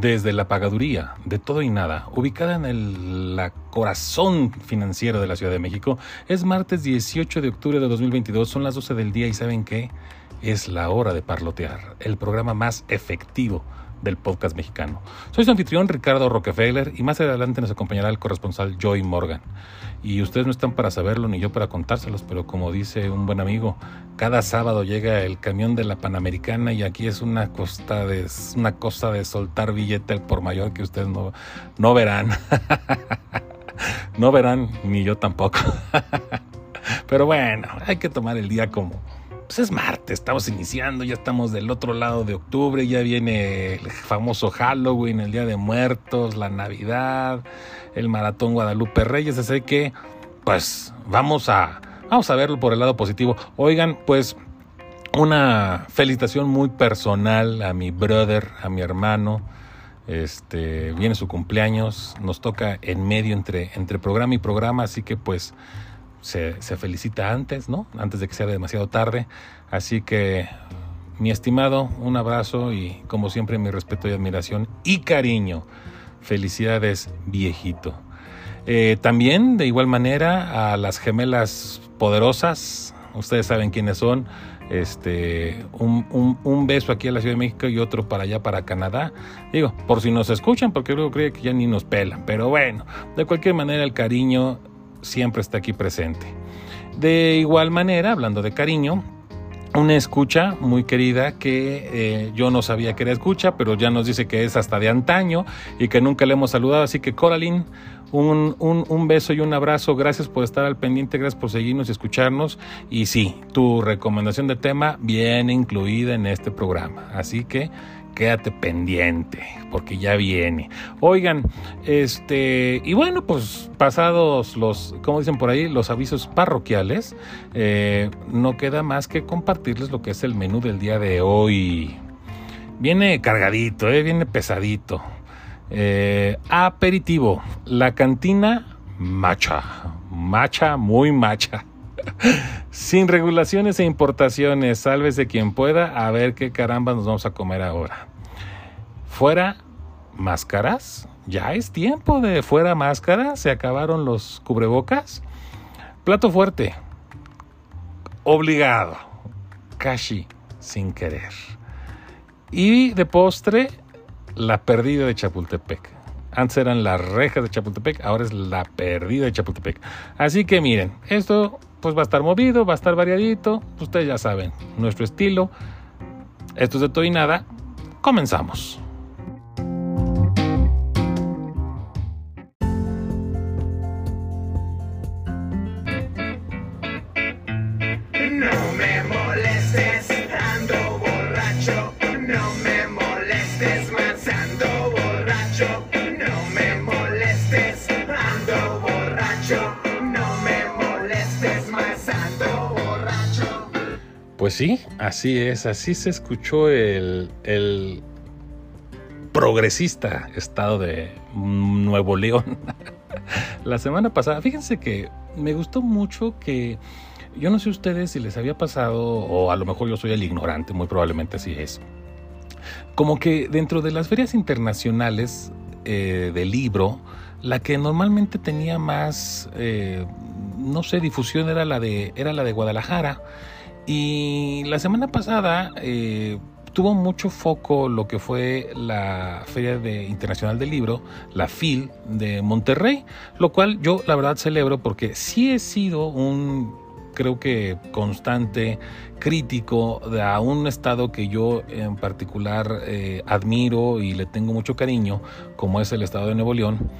desde la pagaduría de todo y nada, ubicada en el corazón financiero de la Ciudad de México. Es martes 18 de octubre de 2022, son las 12 del día y ¿saben qué? Es la hora de parlotear, el programa más efectivo del podcast mexicano. Soy su anfitrión Ricardo Rockefeller y más adelante nos acompañará el corresponsal Joy Morgan. Y ustedes no están para saberlo ni yo para contárselos, pero como dice un buen amigo, cada sábado llega el camión de la Panamericana y aquí es una costa de una cosa de soltar billete por mayor que ustedes no, no verán. no verán ni yo tampoco. pero bueno, hay que tomar el día como pues es martes, estamos iniciando, ya estamos del otro lado de octubre, ya viene el famoso Halloween, el Día de Muertos, la Navidad, el Maratón Guadalupe Reyes, así que pues vamos a, vamos a verlo por el lado positivo. Oigan, pues una felicitación muy personal a mi brother, a mi hermano. Este, viene su cumpleaños, nos toca en medio entre, entre programa y programa, así que pues se, felicita antes, ¿no? Antes de que sea demasiado tarde. Así que, mi estimado, un abrazo y como siempre mi respeto y admiración y cariño. Felicidades, viejito. Eh, también, de igual manera, a las gemelas poderosas, ustedes saben quiénes son. Este, un, un, beso aquí a la Ciudad de México y otro para allá, para Canadá. Digo, por si nos escuchan, porque luego creo que ya ni nos pelan. Pero bueno, de cualquier manera, el cariño siempre está aquí presente. De igual manera, hablando de cariño, una escucha muy querida que eh, yo no sabía que era escucha, pero ya nos dice que es hasta de antaño y que nunca le hemos saludado. Así que Coraline, un, un, beso y un abrazo. Gracias por estar al pendiente, gracias por seguirnos y escucharnos. Y sí, tu recomendación de tema viene incluida en este programa. Así que quédate pendiente, porque ya viene. Oigan, este, y bueno, pues pasados los, como dicen por ahí, los avisos parroquiales, eh, no queda más que compartirles lo que es el menú del día de hoy. Viene cargadito, eh, viene pesadito. Eh, aperitivo, la cantina macha, macha, muy macha. Sin regulaciones e importaciones, sálvese quien pueda, a ver qué caramba nos vamos a comer ahora. Fuera máscaras, ya es tiempo de fuera máscaras, se acabaron los cubrebocas. Plato fuerte, obligado, casi sin querer. Y de postre, la perdida de Chapultepec. Antes eran las rejas de Chapultepec, ahora es la perdida de Chapultepec. Así que miren, esto pues va a estar movido, va a estar variadito. Ustedes ya saben, nuestro estilo. Esto es de todo y nada. Comenzamos. Pues sí, así es, así se escuchó el, progresista estado de Nuevo León. La semana pasada, fíjense que me gustó mucho que yo no sé ustedes si les había pasado, o a lo mejor yo soy el ignorante, muy probablemente así es. Como que dentro de las ferias internacionales eh, de libro, la que normalmente tenía más, eh, no sé, difusión era la de, era la de Guadalajara. Y la semana pasada eh, tuvo mucho foco lo que fue la Feria de Internacional del Libro, la FIL de Monterrey, lo cual yo la verdad celebro porque sí he sido un creo que constante crítico de a un estado que yo en particular eh, admiro y le tengo mucho cariño, como es el estado de Nuevo León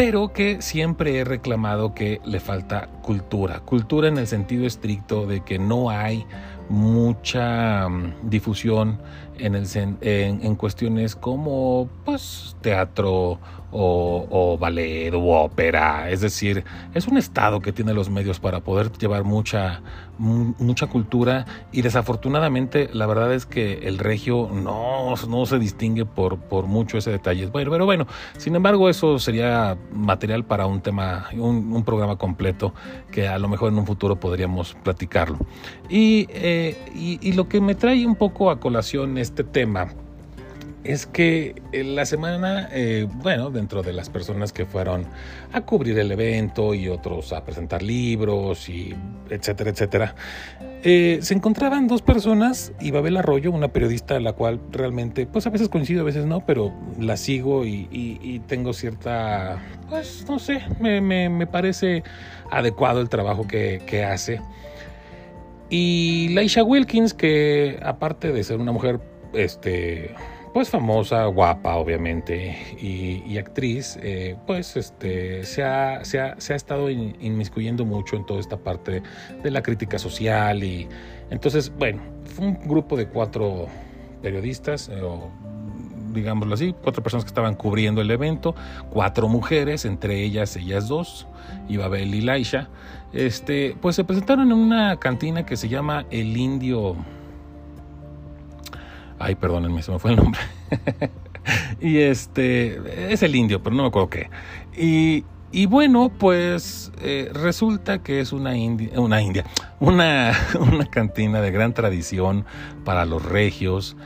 pero que siempre he reclamado que le falta cultura. Cultura en el sentido estricto de que no hay mucha mm, difusión en, el, en, cuestiones como pues teatro o, ballet o ópera. Es decir, es un estado que tiene los medios para poder llevar mucha, mucha cultura y desafortunadamente la verdad es que el regio no, no se distingue por, por mucho ese detalle. Bueno, pero bueno, sin embargo eso sería material para un tema, un, un programa completo que a lo mejor en un futuro podríamos platicarlo. Y, eh, y lo que me trae un poco a colación este tema es que la semana, eh, bueno, dentro de las personas que fueron a cubrir el evento y otros a presentar libros y etcétera, etcétera, eh, se encontraban dos personas y Babel Arroyo, una periodista a la cual realmente, pues a veces coincido, a veces no, pero la sigo y, tengo cierta, pues no sé, me, parece adecuado el trabajo que, que hace. Y Laisha Wilkins, que aparte de ser una mujer, este, pues famosa, guapa, obviamente, y, actriz, eh, pues este, se, ha, se, ha, se ha estado inmiscuyendo mucho en toda esta parte de la crítica social. Y entonces, bueno, fue un grupo de cuatro periodistas, eh, o digámoslo así, cuatro personas que estaban cubriendo el evento, cuatro mujeres, entre ellas ellas dos, Ibabel y Laisha, este, pues se presentaron en una cantina que se llama El Indio Ay, perdónenme, se me fue el nombre. y este, es el indio, pero no me acuerdo qué. Y, bueno, pues eh, resulta que es una india, una cantina de gran tradición para los regios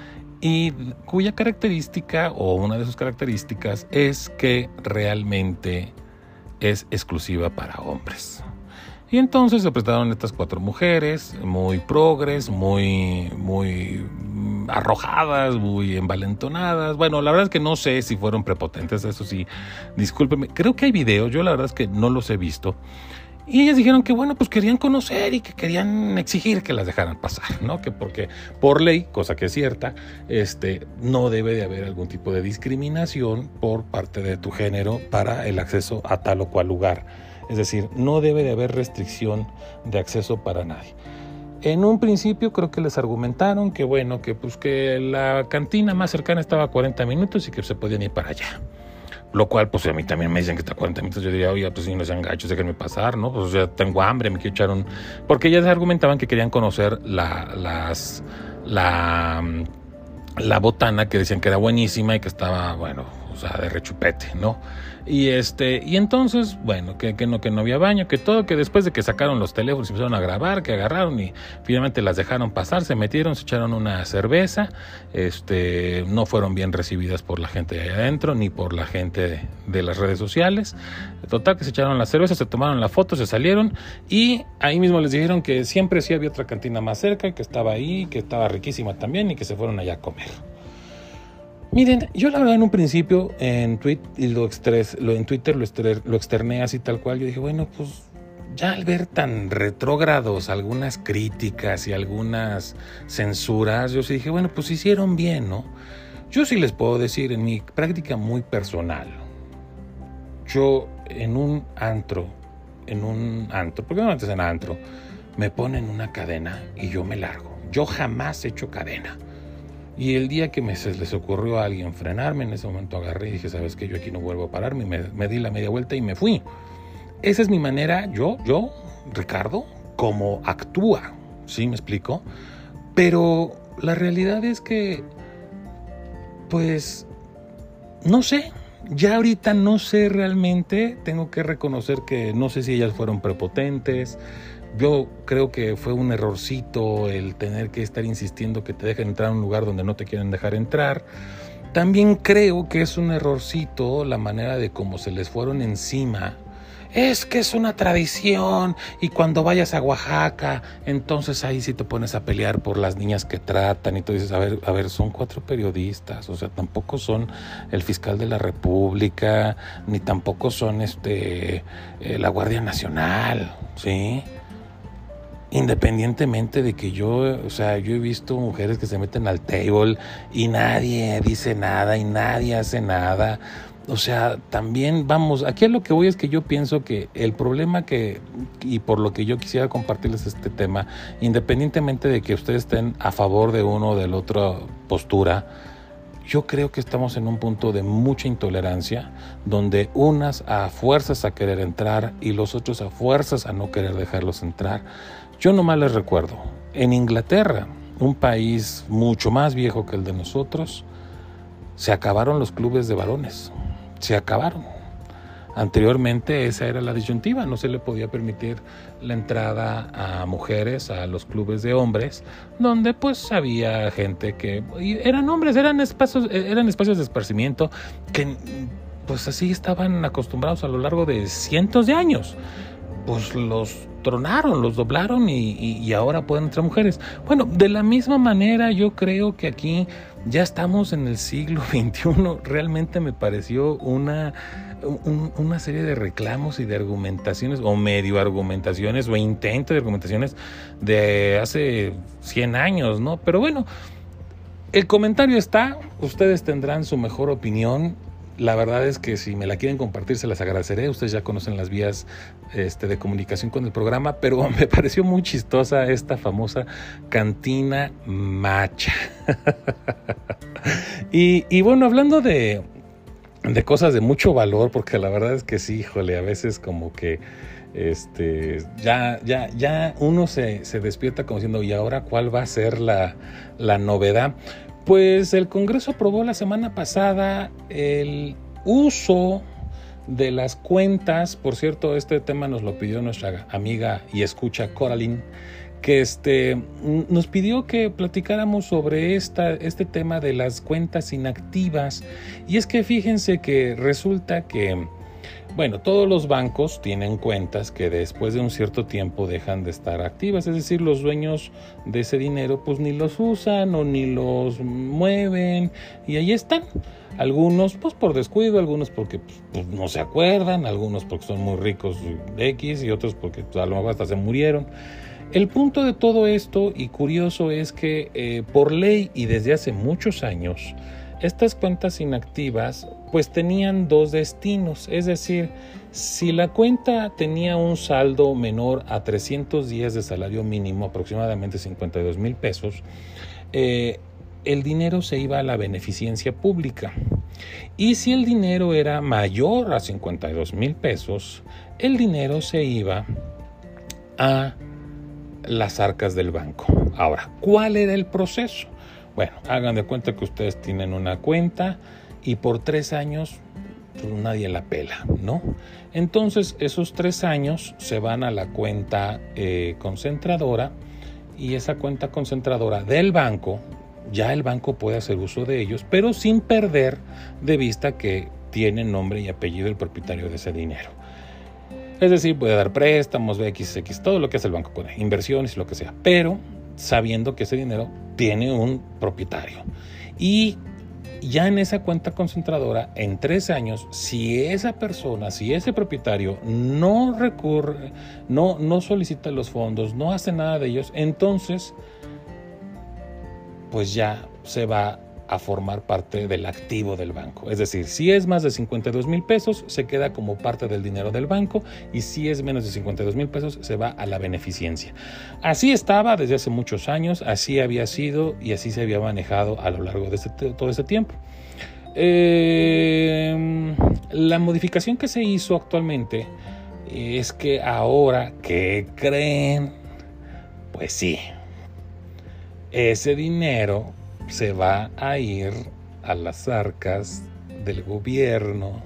y cuya característica o una de sus características es que realmente es exclusiva para hombres. Y entonces se presentaron estas cuatro mujeres, muy progres, muy, muy arrojadas, muy envalentonadas. Bueno, la verdad es que no sé si fueron prepotentes, eso sí, discúlpeme. Creo que hay videos, yo la verdad es que no los he visto. Y ellas dijeron que bueno, pues querían conocer y que querían exigir que las dejaran pasar, ¿no? Que porque por ley, cosa que es cierta, este, no debe de haber algún tipo de discriminación por parte de tu género para el acceso a tal o cual lugar. Es decir, no debe de haber restricción de acceso para nadie. En un principio creo que les argumentaron que bueno, que pues que la cantina más cercana estaba a 40 minutos y que se podían ir para allá. Lo cual, pues a mí también me dicen que está a 40 minutos. Yo diría, oye, pues si no sean gachos, déjenme pasar, ¿no? Pues ya tengo hambre, me quiero echar un. Porque ellas argumentaban que querían conocer la, la, la botana, que decían que era buenísima y que estaba, bueno, o sea, de rechupete, ¿no? Y este, y entonces, bueno, que, que, no, que no había baño, que todo, que después de que sacaron los teléfonos y empezaron a grabar, que agarraron y finalmente las dejaron pasar, se metieron, se echaron una cerveza, este, no fueron bien recibidas por la gente de ahí adentro, ni por la gente de, las redes sociales. Total que se echaron la cerveza, se tomaron la foto, se salieron, y ahí mismo les dijeron que siempre sí había otra cantina más cerca, que estaba ahí, que estaba riquísima también, y que se fueron allá a comer. Miren, yo la verdad en un principio en, Twitter lo, lo externé así tal cual. Yo dije, bueno, pues ya al ver tan retrógrados algunas críticas y algunas censuras, yo sí dije, bueno, pues hicieron bien, ¿no? Yo sí les puedo decir en mi práctica muy personal, yo en un antro, en un antro, porque no antes en antro, me ponen una cadena y yo me largo. Yo jamás he hecho cadena. Y el día que me, se les ocurrió a alguien frenarme, en ese momento agarré y dije, sabes que yo aquí no vuelvo a pararme, me, me di la media vuelta y me fui. Esa es mi manera, yo, yo, Ricardo, como actúa, ¿sí me explico? Pero la realidad es que, pues, no sé, ya ahorita no sé realmente, tengo que reconocer que no sé si ellas fueron prepotentes, yo creo que fue un errorcito el tener que estar insistiendo que te dejen entrar a un lugar donde no te quieren dejar entrar. También creo que es un errorcito la manera de cómo se les fueron encima. Es que es una tradición y cuando vayas a Oaxaca, entonces ahí sí te pones a pelear por las niñas que tratan y tú dices, a ver, a ver, son cuatro periodistas, o sea, tampoco son el fiscal de la República, ni tampoco son este eh, la Guardia Nacional, ¿sí? Independientemente de que yo, o sea, yo he visto mujeres que se meten al table y nadie dice nada y nadie hace nada. O sea, también vamos, aquí a lo que voy es que yo pienso que el problema que, y por lo que yo quisiera compartirles este tema, independientemente de que ustedes estén a favor de uno o de la otra postura, yo creo que estamos en un punto de mucha intolerancia, donde unas a fuerzas a querer entrar y los otros a fuerzas a no querer dejarlos entrar. Yo nomás les recuerdo, en Inglaterra, un país mucho más viejo que el de nosotros, se acabaron los clubes de varones, se acabaron. Anteriormente esa era la disyuntiva, no se le podía permitir la entrada a mujeres a los clubes de hombres, donde pues había gente que eran hombres, eran espacios, eran espacios de esparcimiento que pues así estaban acostumbrados a lo largo de cientos de años. Pues los tronaron, los doblaron y, ahora pueden entrar mujeres. Bueno, de la misma manera yo creo que aquí ya estamos en el siglo XXI. Realmente me pareció una una serie de reclamos y de argumentaciones, o medio argumentaciones, o intentos de argumentaciones de hace 100 años, ¿no? Pero bueno, el comentario está, ustedes tendrán su mejor opinión. La verdad es que si me la quieren compartir, se las agradeceré. Ustedes ya conocen las vías este, de comunicación con el programa, pero me pareció muy chistosa esta famosa cantina macha. y, y bueno, hablando de, de cosas de mucho valor, porque la verdad es que sí, híjole, a veces como que este, ya, ya, ya uno se, se despierta como diciendo, ¿y ahora cuál va a ser la, la novedad? Pues el Congreso aprobó la semana pasada el uso de las cuentas, por cierto, este tema nos lo pidió nuestra amiga y escucha Coraline que este, nos pidió que platicáramos sobre esta, este tema de las cuentas inactivas. Y es que fíjense que resulta que, bueno, todos los bancos tienen cuentas que después de un cierto tiempo dejan de estar activas, es decir, los dueños de ese dinero pues ni los usan o ni los mueven y ahí están. Algunos pues por descuido, algunos porque pues, pues no se acuerdan, algunos porque son muy ricos X y otros porque pues, a lo mejor hasta se murieron. El punto de todo esto, y curioso, es que eh, por ley y desde hace muchos años, estas cuentas inactivas pues tenían dos destinos, es decir, si la cuenta tenía un saldo menor a 300 días de salario mínimo, aproximadamente 52 mil pesos, eh, el dinero se iba a la beneficencia pública. Y si el dinero era mayor a 52 mil pesos, el dinero se iba a las arcas del banco. Ahora, ¿cuál era el proceso? Bueno, hagan de cuenta que ustedes tienen una cuenta y por tres años pues, nadie la pela, ¿no? Entonces esos tres años se van a la cuenta eh, concentradora y esa cuenta concentradora del banco, ya el banco puede hacer uso de ellos, pero sin perder de vista que tiene nombre y apellido el propietario de ese dinero. Es decir, puede dar préstamos, BXX, todo lo que hace el banco puede, inversiones lo que sea, pero sabiendo que ese dinero tiene un propietario. Y ya en esa cuenta concentradora, en tres años, si esa persona, si ese propietario no recurre, no, no solicita los fondos, no hace nada de ellos, entonces, pues ya se va a formar parte del activo del banco. Es decir, si es más de 52 mil pesos, se queda como parte del dinero del banco y si es menos de 52 mil pesos, se va a la beneficencia. Así estaba desde hace muchos años, así había sido y así se había manejado a lo largo de este, todo ese tiempo. Eh, la modificación que se hizo actualmente es que ahora, ¿qué creen? Pues sí, ese dinero se va a ir a las arcas del gobierno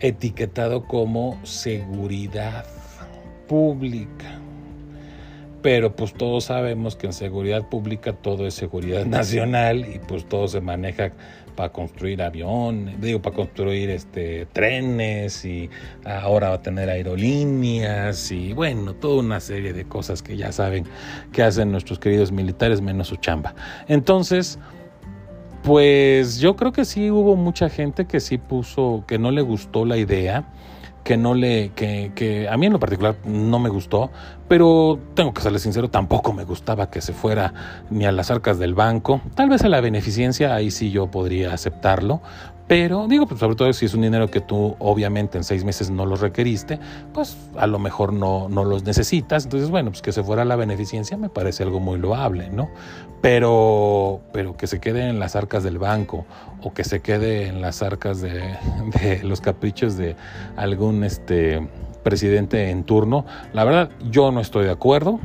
etiquetado como seguridad pública. Pero pues todos sabemos que en seguridad pública todo es seguridad nacional y pues todo se maneja para construir aviones, digo, para construir este, trenes y ahora va a tener aerolíneas y bueno, toda una serie de cosas que ya saben que hacen nuestros queridos militares menos su chamba. Entonces, pues yo creo que sí hubo mucha gente que sí puso, que no le gustó la idea que no le, que, que, a mí en lo particular no me gustó, pero tengo que serle sincero, tampoco me gustaba que se fuera ni a las arcas del banco, tal vez a la beneficencia, ahí sí yo podría aceptarlo, pero digo, pues sobre todo si es un dinero que tú obviamente en seis meses no los requeriste, pues a lo mejor no, no los necesitas. Entonces, bueno, pues que se fuera la beneficencia me parece algo muy loable, ¿no? Pero, pero que se quede en las arcas del banco o que se quede en las arcas de, de los caprichos de algún este, presidente en turno, la verdad yo no estoy de acuerdo.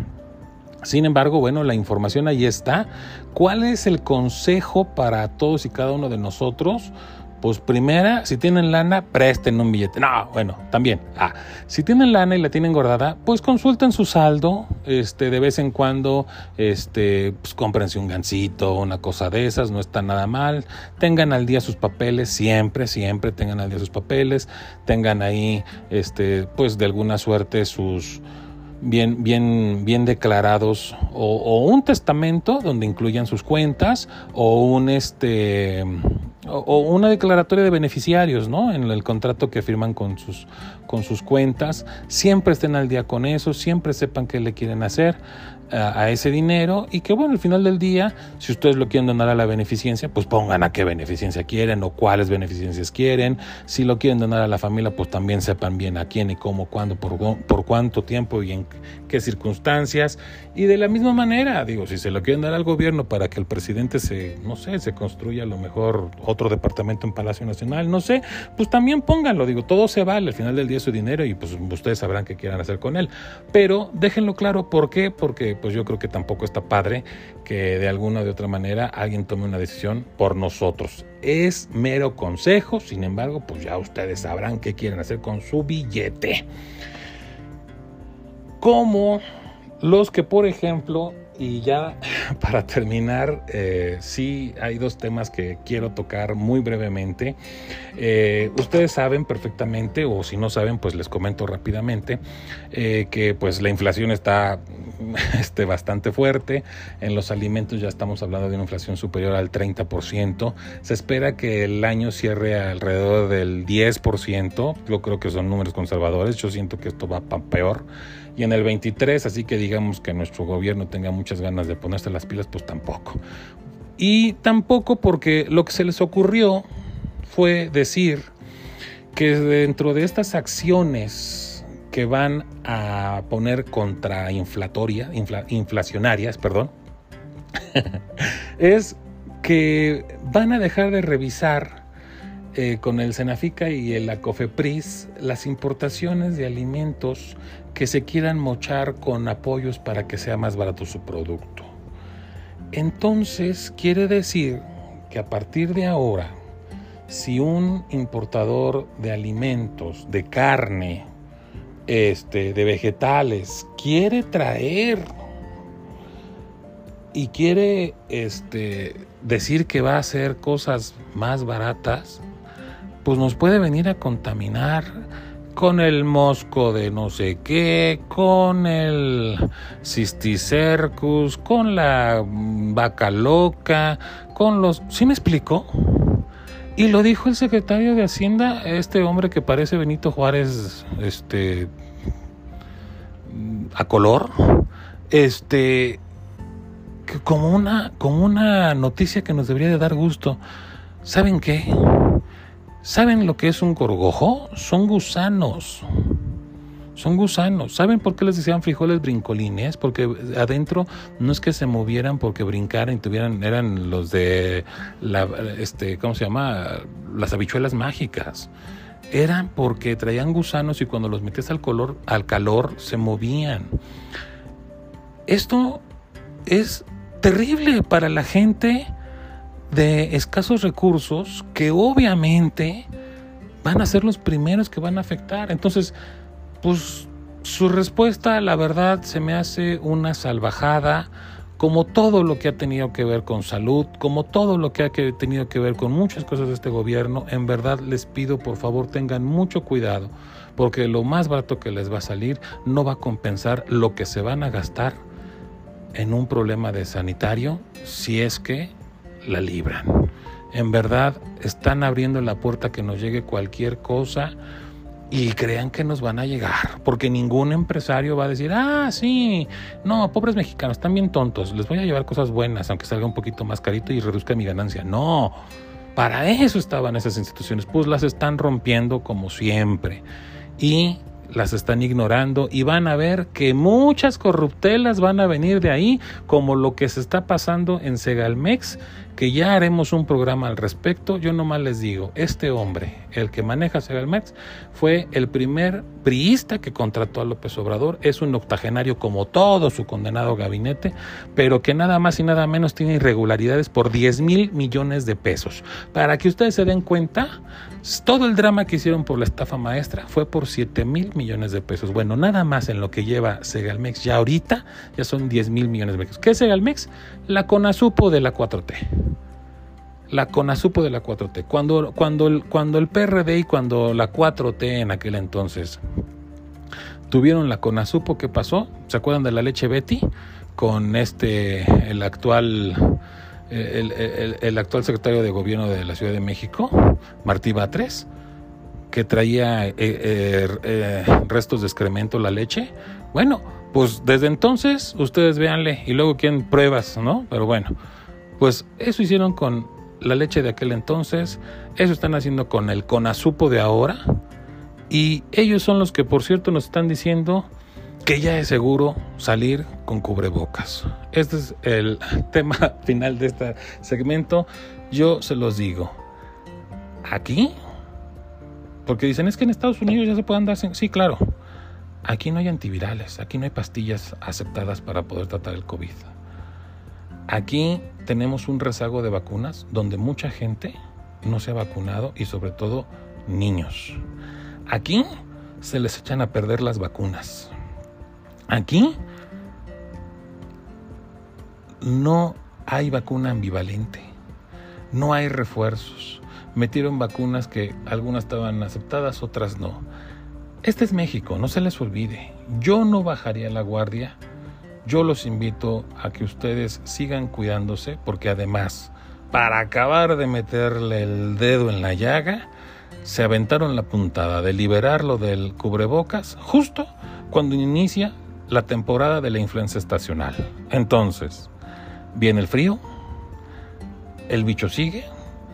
Sin embargo, bueno, la información ahí está. ¿Cuál es el consejo para todos y cada uno de nosotros? Pues primera, si tienen lana, presten un billete. No, bueno, también. Ah, si tienen lana y la tienen guardada, pues consulten su saldo, este, de vez en cuando, este, pues cómprense un gancito, una cosa de esas, no está nada mal. Tengan al día sus papeles, siempre, siempre tengan al día sus papeles. Tengan ahí, este, pues de alguna suerte sus bien, bien, bien declarados o, un testamento donde incluyan sus cuentas o un este o, una declaratoria de beneficiarios, ¿no? En el contrato que firman con sus, con sus cuentas. Siempre estén al día con eso, siempre sepan qué le quieren hacer a, ese dinero y que bueno, al final del día, si ustedes lo quieren donar a la beneficencia, pues pongan a qué beneficencia quieren o cuáles beneficencias quieren. Si lo quieren donar a la familia, pues también sepan bien a quién y cómo, cuándo, por, por cuánto tiempo y en qué circunstancias. Y de la misma manera, digo, si se lo quieren dar al gobierno para que el presidente se, no sé, se construya a lo mejor otro departamento en Palacio Nacional, no sé, pues también pónganlo, digo, todo se vale, al final del día su dinero y pues ustedes sabrán qué quieran hacer con él. Pero déjenlo claro, ¿por qué? Porque pues yo creo que tampoco está padre que de alguna o de otra manera alguien tome una decisión por nosotros. Es mero consejo, sin embargo, pues ya ustedes sabrán qué quieren hacer con su billete. Como los que, por ejemplo, y ya para terminar, eh, sí hay dos temas que quiero tocar muy brevemente. Eh, ustedes saben perfectamente, o si no saben, pues les comento rápidamente, eh, que pues la inflación está este, bastante fuerte. En los alimentos ya estamos hablando de una inflación superior al 30%. Se espera que el año cierre alrededor del 10%. Yo creo que son números conservadores. Yo siento que esto va para peor y en el 23, así que digamos que nuestro gobierno tenga muchas ganas de ponerse las pilas, pues tampoco. Y tampoco porque lo que se les ocurrió fue decir que dentro de estas acciones que van a poner contra inflatoria, inflacionarias, perdón, es que van a dejar de revisar eh, con el Senafica y el ACOFEPRIS las importaciones de alimentos que se quieran mochar con apoyos para que sea más barato su producto. Entonces quiere decir que a partir de ahora, si un importador de alimentos, de carne, este, de vegetales, quiere traer y quiere este, decir que va a hacer cosas más baratas, pues nos puede venir a contaminar con el mosco de no sé qué, con el cisticercus, con la vaca loca, con los... ¿Sí me explicó? Y lo dijo el secretario de Hacienda, este hombre que parece Benito Juárez, este, a color, este, como una, como una noticia que nos debería de dar gusto. ¿Saben qué? ¿Saben lo que es un gorgojo? Son gusanos. Son gusanos. ¿Saben por qué les decían frijoles brincolines? Porque adentro no es que se movieran porque brincaran y tuvieran, eran los de este, ¿cómo se llama? Las habichuelas mágicas. Eran porque traían gusanos y cuando los metías al color, al calor, se movían. Esto es terrible para la gente de escasos recursos que obviamente van a ser los primeros que van a afectar. Entonces, pues su respuesta, la verdad, se me hace una salvajada, como todo lo que ha tenido que ver con salud, como todo lo que ha tenido que ver con muchas cosas de este gobierno. En verdad, les pido, por favor, tengan mucho cuidado, porque lo más barato que les va a salir no va a compensar lo que se van a gastar en un problema de sanitario si es que la libran. En verdad están abriendo la puerta que nos llegue cualquier cosa y crean que nos van a llegar, porque ningún empresario va a decir, ah, sí, no, pobres mexicanos, están bien tontos, les voy a llevar cosas buenas, aunque salga un poquito más carito y reduzca mi ganancia. No, para eso estaban esas instituciones, pues las están rompiendo como siempre. Y las están ignorando y van a ver que muchas corruptelas van a venir de ahí, como lo que se está pasando en Segalmex, que ya haremos un programa al respecto. Yo nomás les digo, este hombre, el que maneja Segalmex, fue el primer priista que contrató a López Obrador. Es un octogenario como todo su condenado gabinete, pero que nada más y nada menos tiene irregularidades por 10 mil millones de pesos. Para que ustedes se den cuenta, todo el drama que hicieron por la estafa maestra fue por 7 mil millones de pesos. Bueno, nada más en lo que lleva Segalmex ya ahorita, ya son 10 mil millones de pesos. ¿Qué es Segalmex? La Conasupo de la 4T la CONASUPO de la 4T. Cuando, cuando, el, cuando el PRD y cuando la 4T en aquel entonces tuvieron la CONASUPO, ¿qué pasó? ¿Se acuerdan de la leche Betty? Con este, el actual, el, actual secretario de gobierno de la Ciudad de México, Martí Batres, que traía eh, eh, eh, restos de excremento la leche. Bueno, pues desde entonces ustedes véanle y luego quieren pruebas, ¿no? Pero bueno, pues eso hicieron con la leche de aquel entonces, eso están haciendo con el CONASUPO de ahora, y ellos son los que, por cierto, nos están diciendo que ya es seguro salir con cubrebocas. Este es el tema final de este segmento. Yo se los digo. Aquí, porque dicen es que en Estados Unidos ya se pueden dar. Sí, claro. Aquí no hay antivirales, aquí no hay pastillas aceptadas para poder tratar el COVID. Aquí tenemos un rezago de vacunas donde mucha gente no se ha vacunado y sobre todo niños. Aquí se les echan a perder las vacunas. Aquí no hay vacuna ambivalente. No hay refuerzos. Metieron vacunas que algunas estaban aceptadas, otras no. Este es México, no se les olvide. Yo no bajaría la guardia yo los invito a que ustedes sigan cuidándose porque además, para acabar de meterle el dedo en la llaga, se aventaron la puntada de liberarlo del cubrebocas justo cuando inicia la temporada de la influenza estacional. Entonces, viene el frío, el bicho sigue,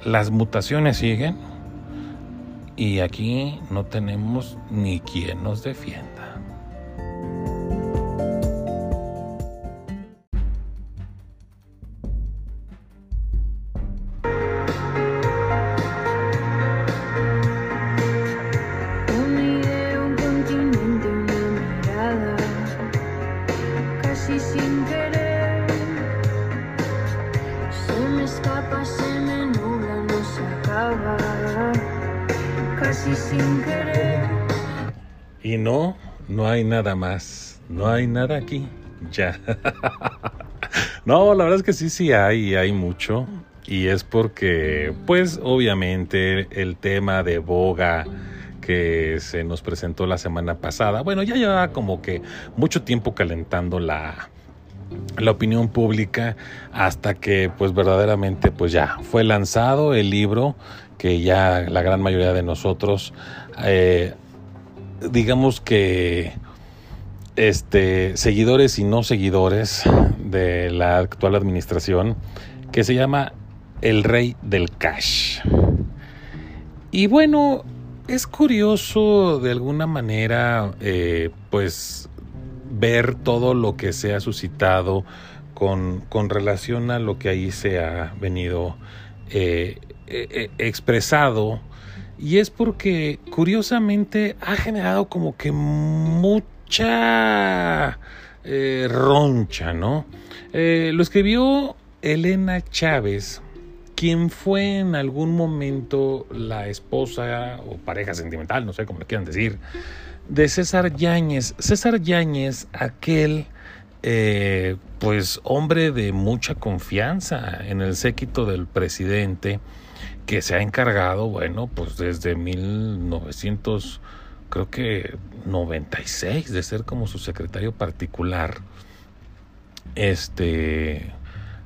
las mutaciones siguen y aquí no tenemos ni quien nos defienda. Nada más. No hay nada aquí. Ya. no, la verdad es que sí, sí hay, hay mucho. Y es porque, pues, obviamente, el tema de boga que se nos presentó la semana pasada, bueno, ya lleva como que mucho tiempo calentando la, la opinión pública hasta que pues verdaderamente pues ya fue lanzado el libro que ya la gran mayoría de nosotros eh, digamos que este, seguidores y no seguidores de la actual administración, que se llama El Rey del Cash. Y bueno, es curioso de alguna manera, eh, pues, ver todo lo que se ha suscitado con, con, relación a lo que ahí se ha venido eh, expresado y es porque curiosamente ha generado como que mucha eh, roncha, ¿no? Eh, lo escribió Elena Chávez, quien fue en algún momento la esposa o pareja sentimental, no sé cómo le quieran decir, de César Yáñez. César Yáñez, aquel eh, pues hombre de mucha confianza en el séquito del presidente, que se ha encargado, bueno, pues desde 1900, creo que 96, de ser como su secretario particular. Este,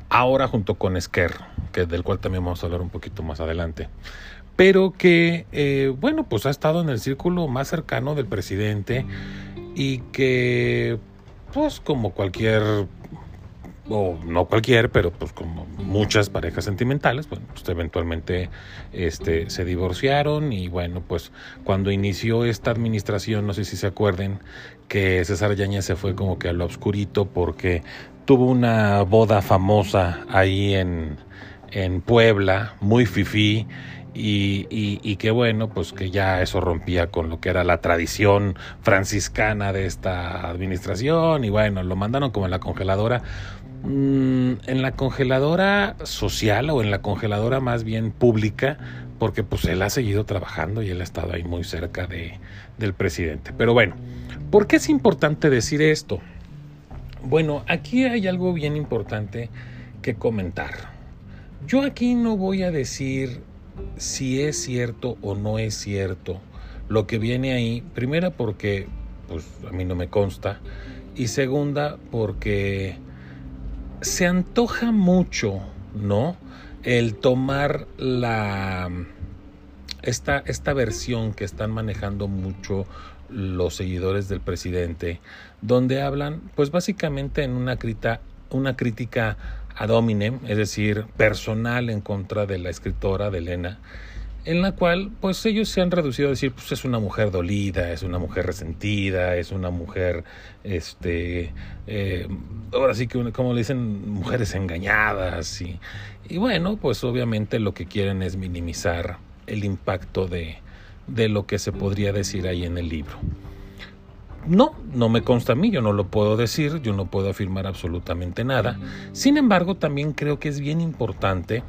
ahora junto con Esquer, que del cual también vamos a hablar un poquito más adelante. Pero que, eh, bueno, pues ha estado en el círculo más cercano del presidente y que, pues como cualquier o no cualquier, pero pues como muchas parejas sentimentales, pues, pues eventualmente este, se divorciaron y bueno, pues cuando inició esta administración, no sé si se acuerden, que César Yañez se fue como que a lo oscurito porque tuvo una boda famosa ahí en, en Puebla, muy fifí, y, y, que bueno, pues que ya eso rompía con lo que era la tradición franciscana de esta administración y bueno, lo mandaron como en la congeladora. Mm, en la congeladora social o en la congeladora más bien pública, porque pues él ha seguido trabajando y él ha estado ahí muy cerca de, del presidente. Pero bueno, ¿por qué es importante decir esto? Bueno, aquí hay algo bien importante que comentar. Yo aquí no voy a decir si es cierto o no es cierto lo que viene ahí, primera porque pues a mí no me consta y segunda porque se antoja mucho, ¿no? El tomar la esta, esta versión que están manejando mucho los seguidores del presidente, donde hablan, pues básicamente en una, crítica, una crítica ad hominem, es decir, personal en contra de la escritora de Elena, en la cual pues ellos se han reducido a decir pues es una mujer dolida, es una mujer resentida, es una mujer, este, eh, ahora sí que como le dicen, mujeres engañadas y, y bueno, pues obviamente lo que quieren es minimizar el impacto de, de lo que se podría decir ahí en el libro. No, no me consta a mí, yo no lo puedo decir, yo no puedo afirmar absolutamente nada. Sin embargo, también creo que es bien importante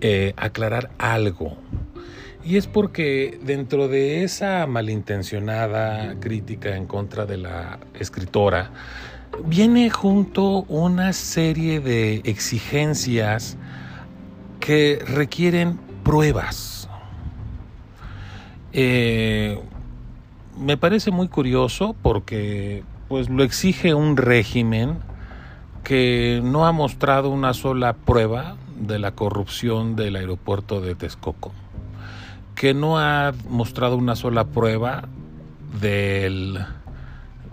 eh, aclarar algo. Y es porque dentro de esa malintencionada crítica en contra de la escritora, viene junto una serie de exigencias que requieren pruebas. Eh, me parece muy curioso porque pues lo exige un régimen que no ha mostrado una sola prueba de la corrupción del aeropuerto de Texcoco, que no ha mostrado una sola prueba del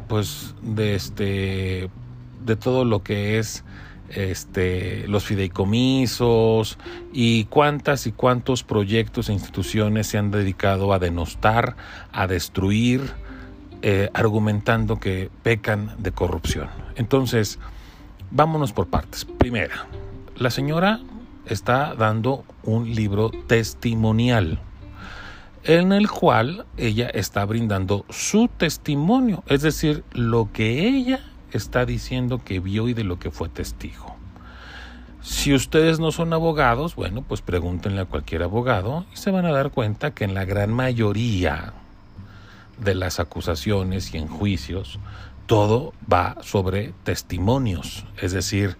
pues de este de todo lo que es este, los fideicomisos y cuántas y cuántos proyectos e instituciones se han dedicado a denostar, a destruir, eh, argumentando que pecan de corrupción. Entonces, vámonos por partes. Primera, la señora está dando un libro testimonial en el cual ella está brindando su testimonio, es decir, lo que ella está diciendo que vio y de lo que fue testigo. Si ustedes no son abogados, bueno, pues pregúntenle a cualquier abogado y se van a dar cuenta que en la gran mayoría de las acusaciones y en juicios, todo va sobre testimonios, es decir,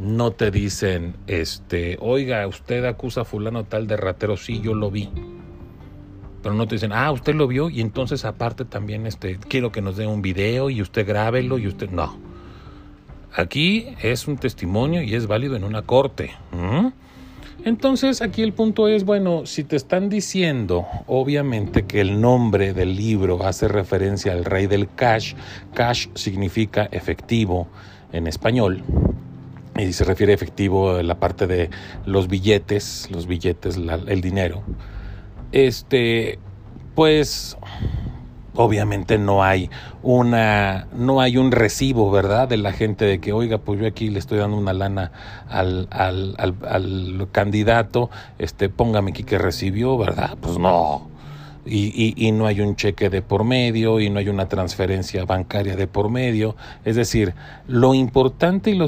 no te dicen, este, oiga, usted acusa a fulano tal de ratero, sí, yo lo vi. Pero no te dicen, ah, usted lo vio y entonces aparte también este, quiero que nos dé un video y usted grábelo y usted... No. Aquí es un testimonio y es válido en una corte. Entonces aquí el punto es, bueno, si te están diciendo, obviamente que el nombre del libro hace referencia al rey del cash, cash significa efectivo en español, y se refiere a efectivo la parte de los billetes, los billetes, el dinero. Este, pues obviamente no hay una no hay un recibo verdad de la gente de que oiga pues yo aquí le estoy dando una lana al, al, al, al candidato este póngame aquí que recibió verdad pues no y, y, no hay un cheque de por medio y no hay una transferencia bancaria de por medio. Es decir, lo importante y lo,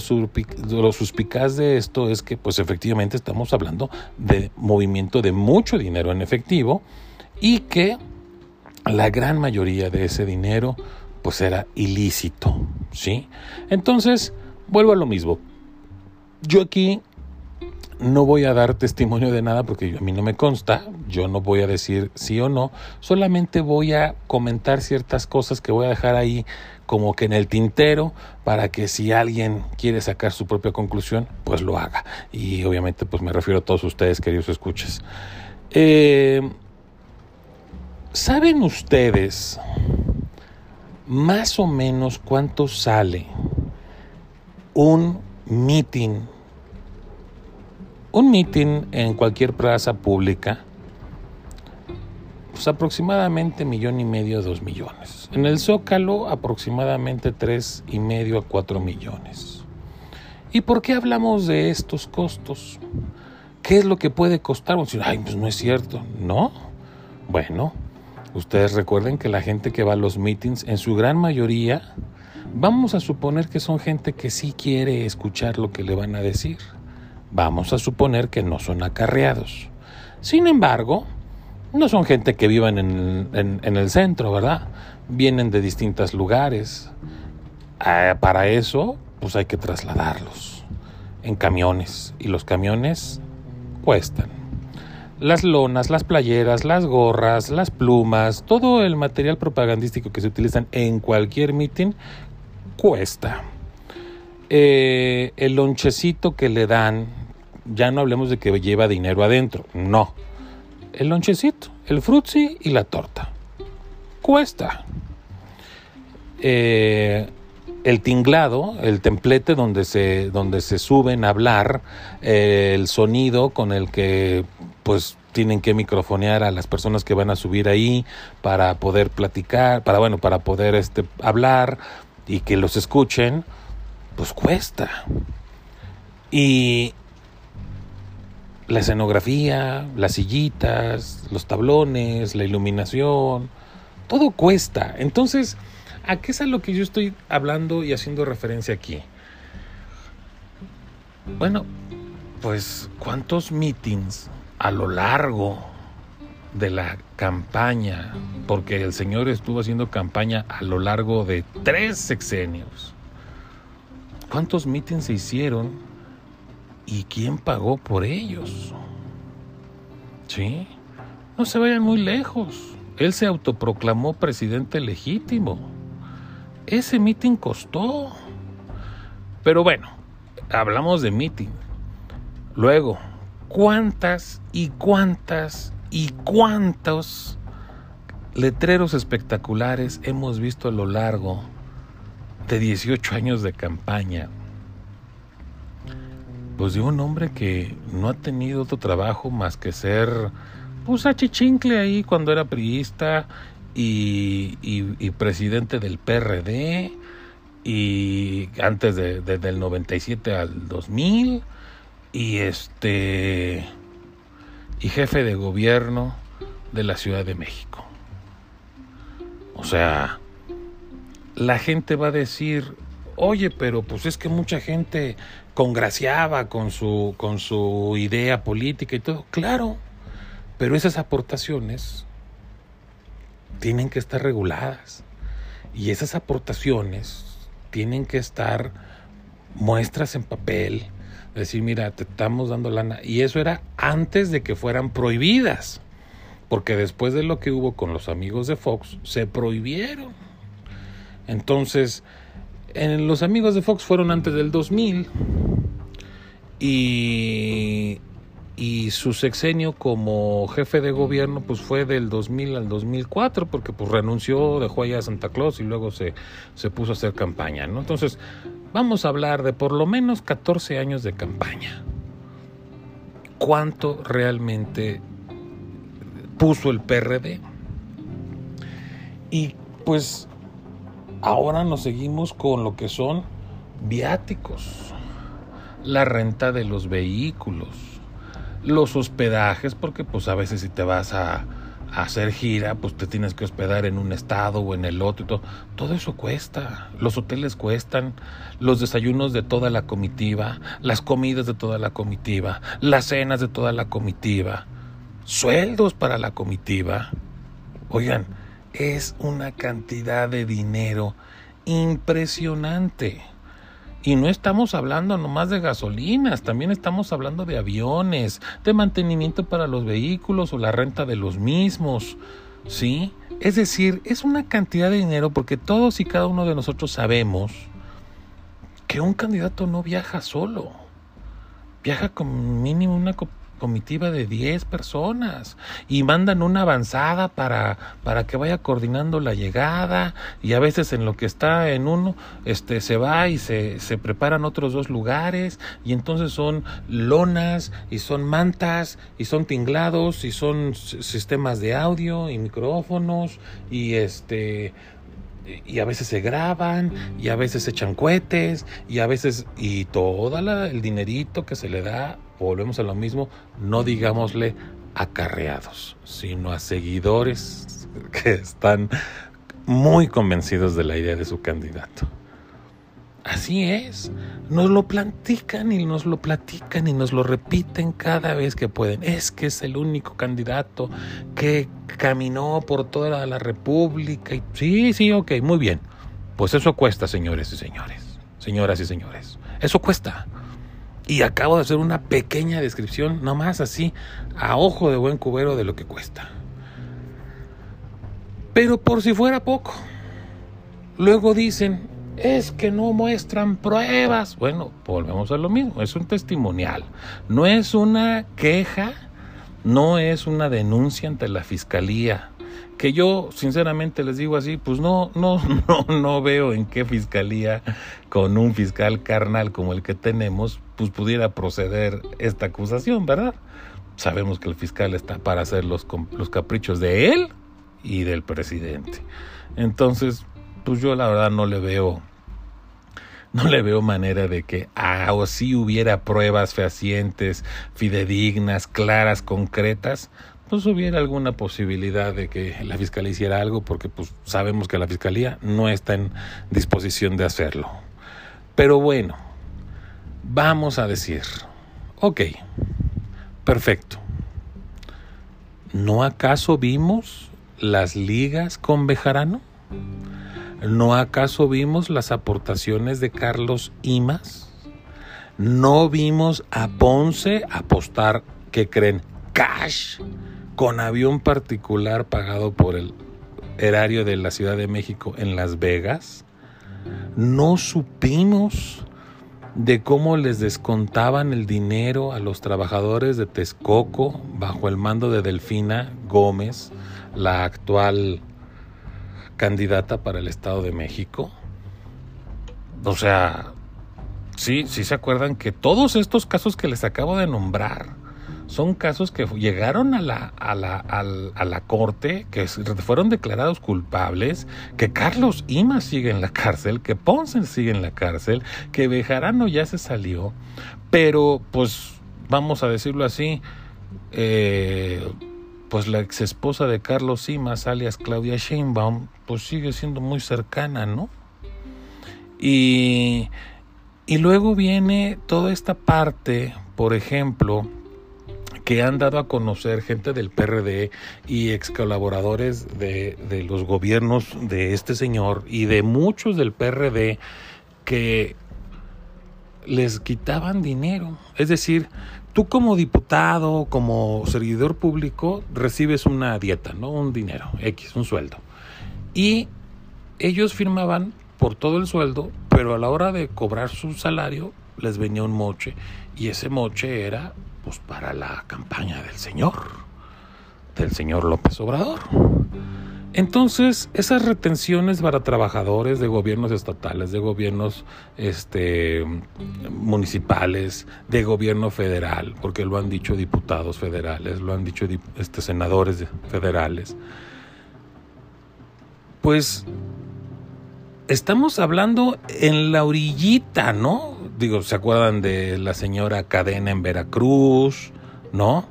lo suspicaz de esto es que pues efectivamente estamos hablando de movimiento de mucho dinero en efectivo y que la gran mayoría de ese dinero pues era ilícito, ¿sí? Entonces, vuelvo a lo mismo. Yo aquí no voy a dar testimonio de nada porque a mí no me consta, yo no voy a decir sí o no, solamente voy a comentar ciertas cosas que voy a dejar ahí como que en el tintero para que si alguien quiere sacar su propia conclusión, pues lo haga. Y obviamente pues me refiero a todos ustedes, queridos escuches. Eh, ¿Saben ustedes más o menos cuánto sale un meeting un mitin en cualquier plaza pública, pues aproximadamente millón y medio, dos millones. En el Zócalo, aproximadamente tres y medio a cuatro millones. ¿Y por qué hablamos de estos costos? ¿Qué es lo que puede costar? A decir, ay, pues no es cierto. No. Bueno, ustedes recuerden que la gente que va a los meetings, en su gran mayoría, vamos a suponer que son gente que sí quiere escuchar lo que le van a decir. Vamos a suponer que no son acarreados. Sin embargo, no son gente que vivan en, el centro, ¿verdad? Vienen de distintos lugares. Ah, para eso, pues hay que trasladarlos en camiones. Y los camiones cuestan. Las lonas, las playeras, las gorras, las plumas, todo el material propagandístico que se utilizan en cualquier meeting cuesta. Eh, el lonchecito que le dan, ya no hablemos de que lleva dinero adentro, no. El lonchecito, el frutzi y la torta. Cuesta. Eh, el tinglado, el templete donde se, donde se suben a hablar, eh, el sonido con el que pues tienen que microfonear a las personas que van a subir ahí para poder platicar, para bueno, para poder este, hablar y que los escuchen, pues cuesta. Y la escenografía, las sillitas, los tablones, la iluminación, todo cuesta. Entonces, ¿A qué es a lo que yo estoy hablando y haciendo referencia aquí? Bueno, pues cuántos meetings a lo largo de la campaña, porque el señor estuvo haciendo campaña a lo largo de tres sexenios. ¿Cuántos meetings se hicieron y quién pagó por ellos? ¿Sí? No se vayan muy lejos. Él se autoproclamó presidente legítimo ese meeting costó. Pero bueno, hablamos de meeting. Luego, ¿cuántas y cuántas y cuántos letreros espectaculares hemos visto a lo largo de 18 años de campaña? Pues de un hombre que no ha tenido otro trabajo más que ser pues achichincle ahí cuando era priista y, presidente del PRD y antes de, del 97 al 2000 y este y jefe de gobierno de la Ciudad de México. O sea, la gente va a decir, "Oye, pero pues es que mucha gente congraciaba con su con su idea política y todo." Claro, pero esas aportaciones tienen que estar reguladas. Y esas aportaciones tienen que estar muestras en papel, decir, mira, te estamos dando lana. Y eso era antes de que fueran prohibidas, porque después de lo que hubo con los amigos de Fox, se prohibieron. Entonces, en los amigos de Fox fueron antes del 2000 y y su sexenio como jefe de gobierno pues fue del 2000 al 2004 porque pues renunció, dejó allá a Santa Claus y luego se, se puso a hacer campaña, ¿no? Entonces, vamos a hablar de por lo menos 14 años de campaña. ¿Cuánto realmente puso el PRD? Y pues ahora nos seguimos con lo que son viáticos, la renta de los vehículos, los hospedajes, porque pues a veces si te vas a, hacer gira, pues te tienes que hospedar en un estado o en el otro y todo. Todo eso cuesta. Los hoteles cuestan, los desayunos de toda la comitiva, las comidas de toda la comitiva, las cenas de toda la comitiva, sueldos para la comitiva. Oigan, es una cantidad de dinero impresionante. Y no estamos hablando nomás de gasolinas, también estamos hablando de aviones, de mantenimiento para los vehículos o la renta de los mismos. ¿Sí? Es decir, es una cantidad de dinero porque todos y cada uno de nosotros sabemos que un candidato no viaja solo. Viaja con mínimo una comitiva de 10 personas y mandan una avanzada para, para que vaya coordinando la llegada y a veces en lo que está en uno este, se va y se, se preparan otros dos lugares y entonces son lonas y son mantas y son tinglados y son sistemas de audio y micrófonos y este y a veces se graban, y a veces se echan cohetes, y a veces, y todo el dinerito que se le da, volvemos a lo mismo, no digámosle acarreados, sino a seguidores que están muy convencidos de la idea de su candidato. Así es, nos lo platican y nos lo platican y nos lo repiten cada vez que pueden. Es que es el único candidato que caminó por toda la República. Y... Sí, sí, ok, muy bien. Pues eso cuesta, señores y señores, señoras y señores. Eso cuesta. Y acabo de hacer una pequeña descripción, nomás así, a ojo de buen cubero de lo que cuesta. Pero por si fuera poco, luego dicen, es que no muestran pruebas. Bueno, volvemos a lo mismo, es un testimonial, no es una queja, no es una denuncia ante la fiscalía. Que yo sinceramente les digo así, pues no, no, no, no veo en qué fiscalía con un fiscal carnal como el que tenemos, pues pudiera proceder esta acusación, ¿verdad? Sabemos que el fiscal está para hacer los, los caprichos de él y del presidente. Entonces, pues yo la verdad no le veo no le veo manera de que, ah, o si hubiera pruebas fehacientes, fidedignas, claras, concretas, pues hubiera alguna posibilidad de que la fiscalía hiciera algo, porque pues sabemos que la fiscalía no está en disposición de hacerlo. Pero bueno, vamos a decir, ok, perfecto. ¿No acaso vimos las ligas con Bejarano? ¿No acaso vimos las aportaciones de Carlos Imas? ¿No vimos a Ponce apostar, que creen, cash con avión particular pagado por el erario de la Ciudad de México en Las Vegas? ¿No supimos de cómo les descontaban el dinero a los trabajadores de Texcoco bajo el mando de Delfina Gómez, la actual candidata para el Estado de México. O sea, sí, sí se acuerdan que todos estos casos que les acabo de nombrar son casos que llegaron a la, a la, a la corte, que fueron declarados culpables, que Carlos Ima sigue en la cárcel, que Ponce sigue en la cárcel, que Bejarano ya se salió, pero pues vamos a decirlo así, eh, pues la ex esposa de Carlos Simas, alias Claudia Sheinbaum, pues sigue siendo muy cercana, ¿no? Y, y luego viene toda esta parte, por ejemplo, que han dado a conocer gente del PRD y ex colaboradores de, de los gobiernos de este señor y de muchos del PRD que les quitaban dinero. Es decir, tú como diputado, como servidor público, recibes una dieta, ¿no? Un dinero, X, un sueldo. Y ellos firmaban por todo el sueldo, pero a la hora de cobrar su salario les venía un moche y ese moche era pues para la campaña del señor, del señor López Obrador. Entonces, esas retenciones para trabajadores de gobiernos estatales, de gobiernos este, municipales, de gobierno federal, porque lo han dicho diputados federales, lo han dicho este, senadores federales, pues estamos hablando en la orillita, ¿no? Digo, ¿se acuerdan de la señora Cadena en Veracruz, ¿no?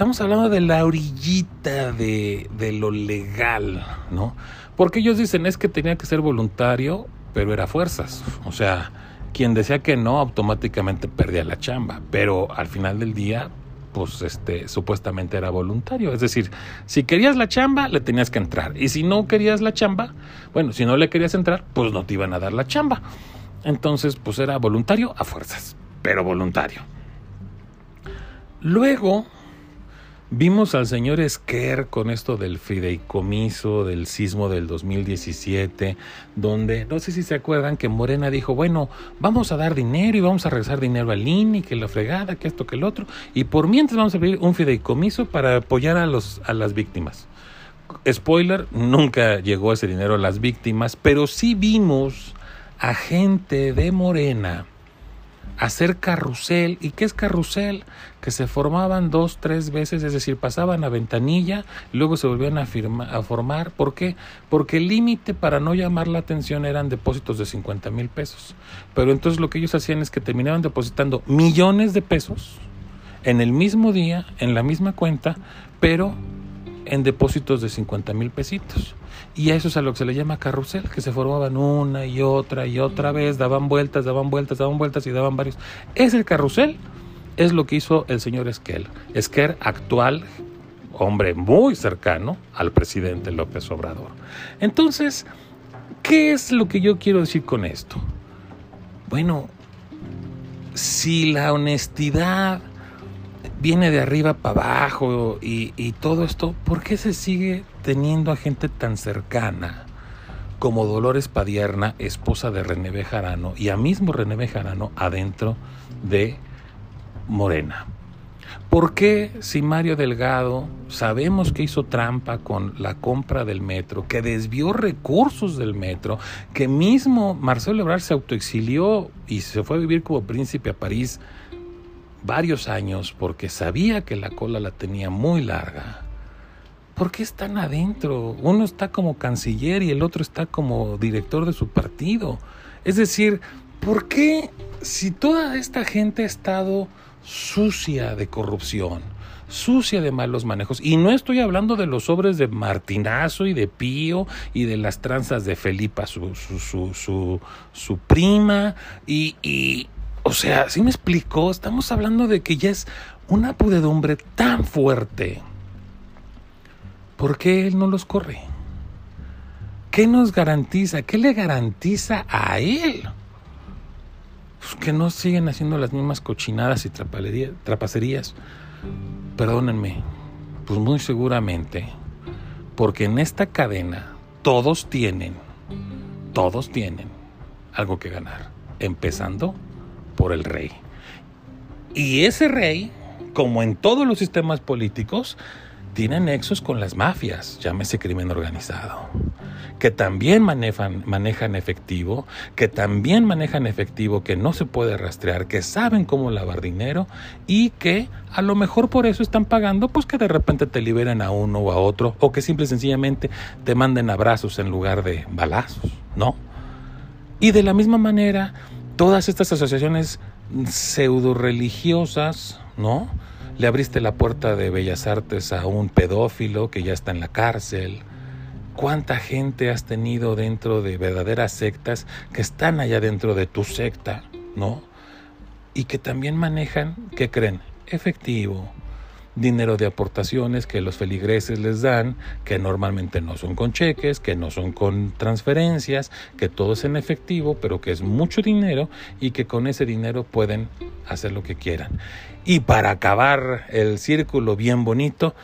Estamos hablando de la orillita de, de lo legal, ¿no? Porque ellos dicen es que tenía que ser voluntario, pero era fuerzas. O sea, quien decía que no automáticamente perdía la chamba, pero al final del día pues este supuestamente era voluntario, es decir, si querías la chamba le tenías que entrar y si no querías la chamba, bueno, si no le querías entrar, pues no te iban a dar la chamba. Entonces, pues era voluntario a fuerzas, pero voluntario. Luego Vimos al señor Esquer con esto del fideicomiso del sismo del 2017, donde no sé si se acuerdan que Morena dijo, bueno, vamos a dar dinero y vamos a regresar dinero al INI, que la fregada, que esto, que el otro, y por mientras vamos a abrir un fideicomiso para apoyar a, los, a las víctimas. Spoiler, nunca llegó ese dinero a las víctimas, pero sí vimos a gente de Morena hacer carrusel. ¿Y qué es carrusel? Que se formaban dos, tres veces, es decir, pasaban a ventanilla, luego se volvían a, a formar. ¿Por qué? Porque el límite para no llamar la atención eran depósitos de 50 mil pesos. Pero entonces lo que ellos hacían es que terminaban depositando millones de pesos en el mismo día, en la misma cuenta, pero en depósitos de 50 mil pesitos. Y a eso es a lo que se le llama carrusel, que se formaban una y otra y otra vez, daban vueltas, daban vueltas, daban vueltas y daban varios. Es el carrusel, es lo que hizo el señor Esquel. Esquer, actual hombre muy cercano al presidente López Obrador. Entonces, ¿qué es lo que yo quiero decir con esto? Bueno, si la honestidad viene de arriba para abajo y, y, todo esto, ¿por qué se sigue teniendo a gente tan cercana como Dolores Padierna, esposa de René Bejarano, y a mismo René Bejarano adentro de Morena? ¿Por qué si Mario Delgado sabemos que hizo trampa con la compra del metro, que desvió recursos del metro, que mismo Marcelo Ebrard se autoexilió y se fue a vivir como príncipe a París varios años porque sabía que la cola la tenía muy larga. ¿Por qué están adentro? Uno está como canciller y el otro está como director de su partido. Es decir, ¿por qué si toda esta gente ha estado sucia de corrupción, sucia de malos manejos, y no estoy hablando de los sobres de Martinazo y de Pío y de las tranzas de Felipa, su, su, su, su, prima, y, y o sea, si me explicó, estamos hablando de que ya es una pudedumbre tan fuerte. ¿Por qué él no los corre? ¿Qué nos garantiza? ¿Qué le garantiza a él? Pues que no siguen haciendo las mismas cochinadas y trapacerías. Perdónenme, pues muy seguramente, porque en esta cadena todos tienen, todos tienen algo que ganar, empezando por el rey. Y ese rey, como en todos los sistemas políticos, tiene nexos con las mafias, llámese crimen organizado, que también manejan, manejan efectivo, que también manejan efectivo que no se puede rastrear, que saben cómo lavar dinero y que a lo mejor por eso están pagando, pues que de repente te liberen a uno o a otro, o que simple y sencillamente te manden abrazos en lugar de balazos, ¿no? Y de la misma manera, todas estas asociaciones pseudo religiosas, ¿no? Le abriste la puerta de Bellas Artes a un pedófilo que ya está en la cárcel. ¿Cuánta gente has tenido dentro de verdaderas sectas que están allá dentro de tu secta, ¿no? Y que también manejan, ¿qué creen? Efectivo, dinero de aportaciones que los feligreses les dan, que normalmente no son con cheques, que no son con transferencias, que todo es en efectivo, pero que es mucho dinero y que con ese dinero pueden hacer lo que quieran. Y para acabar el círculo bien bonito,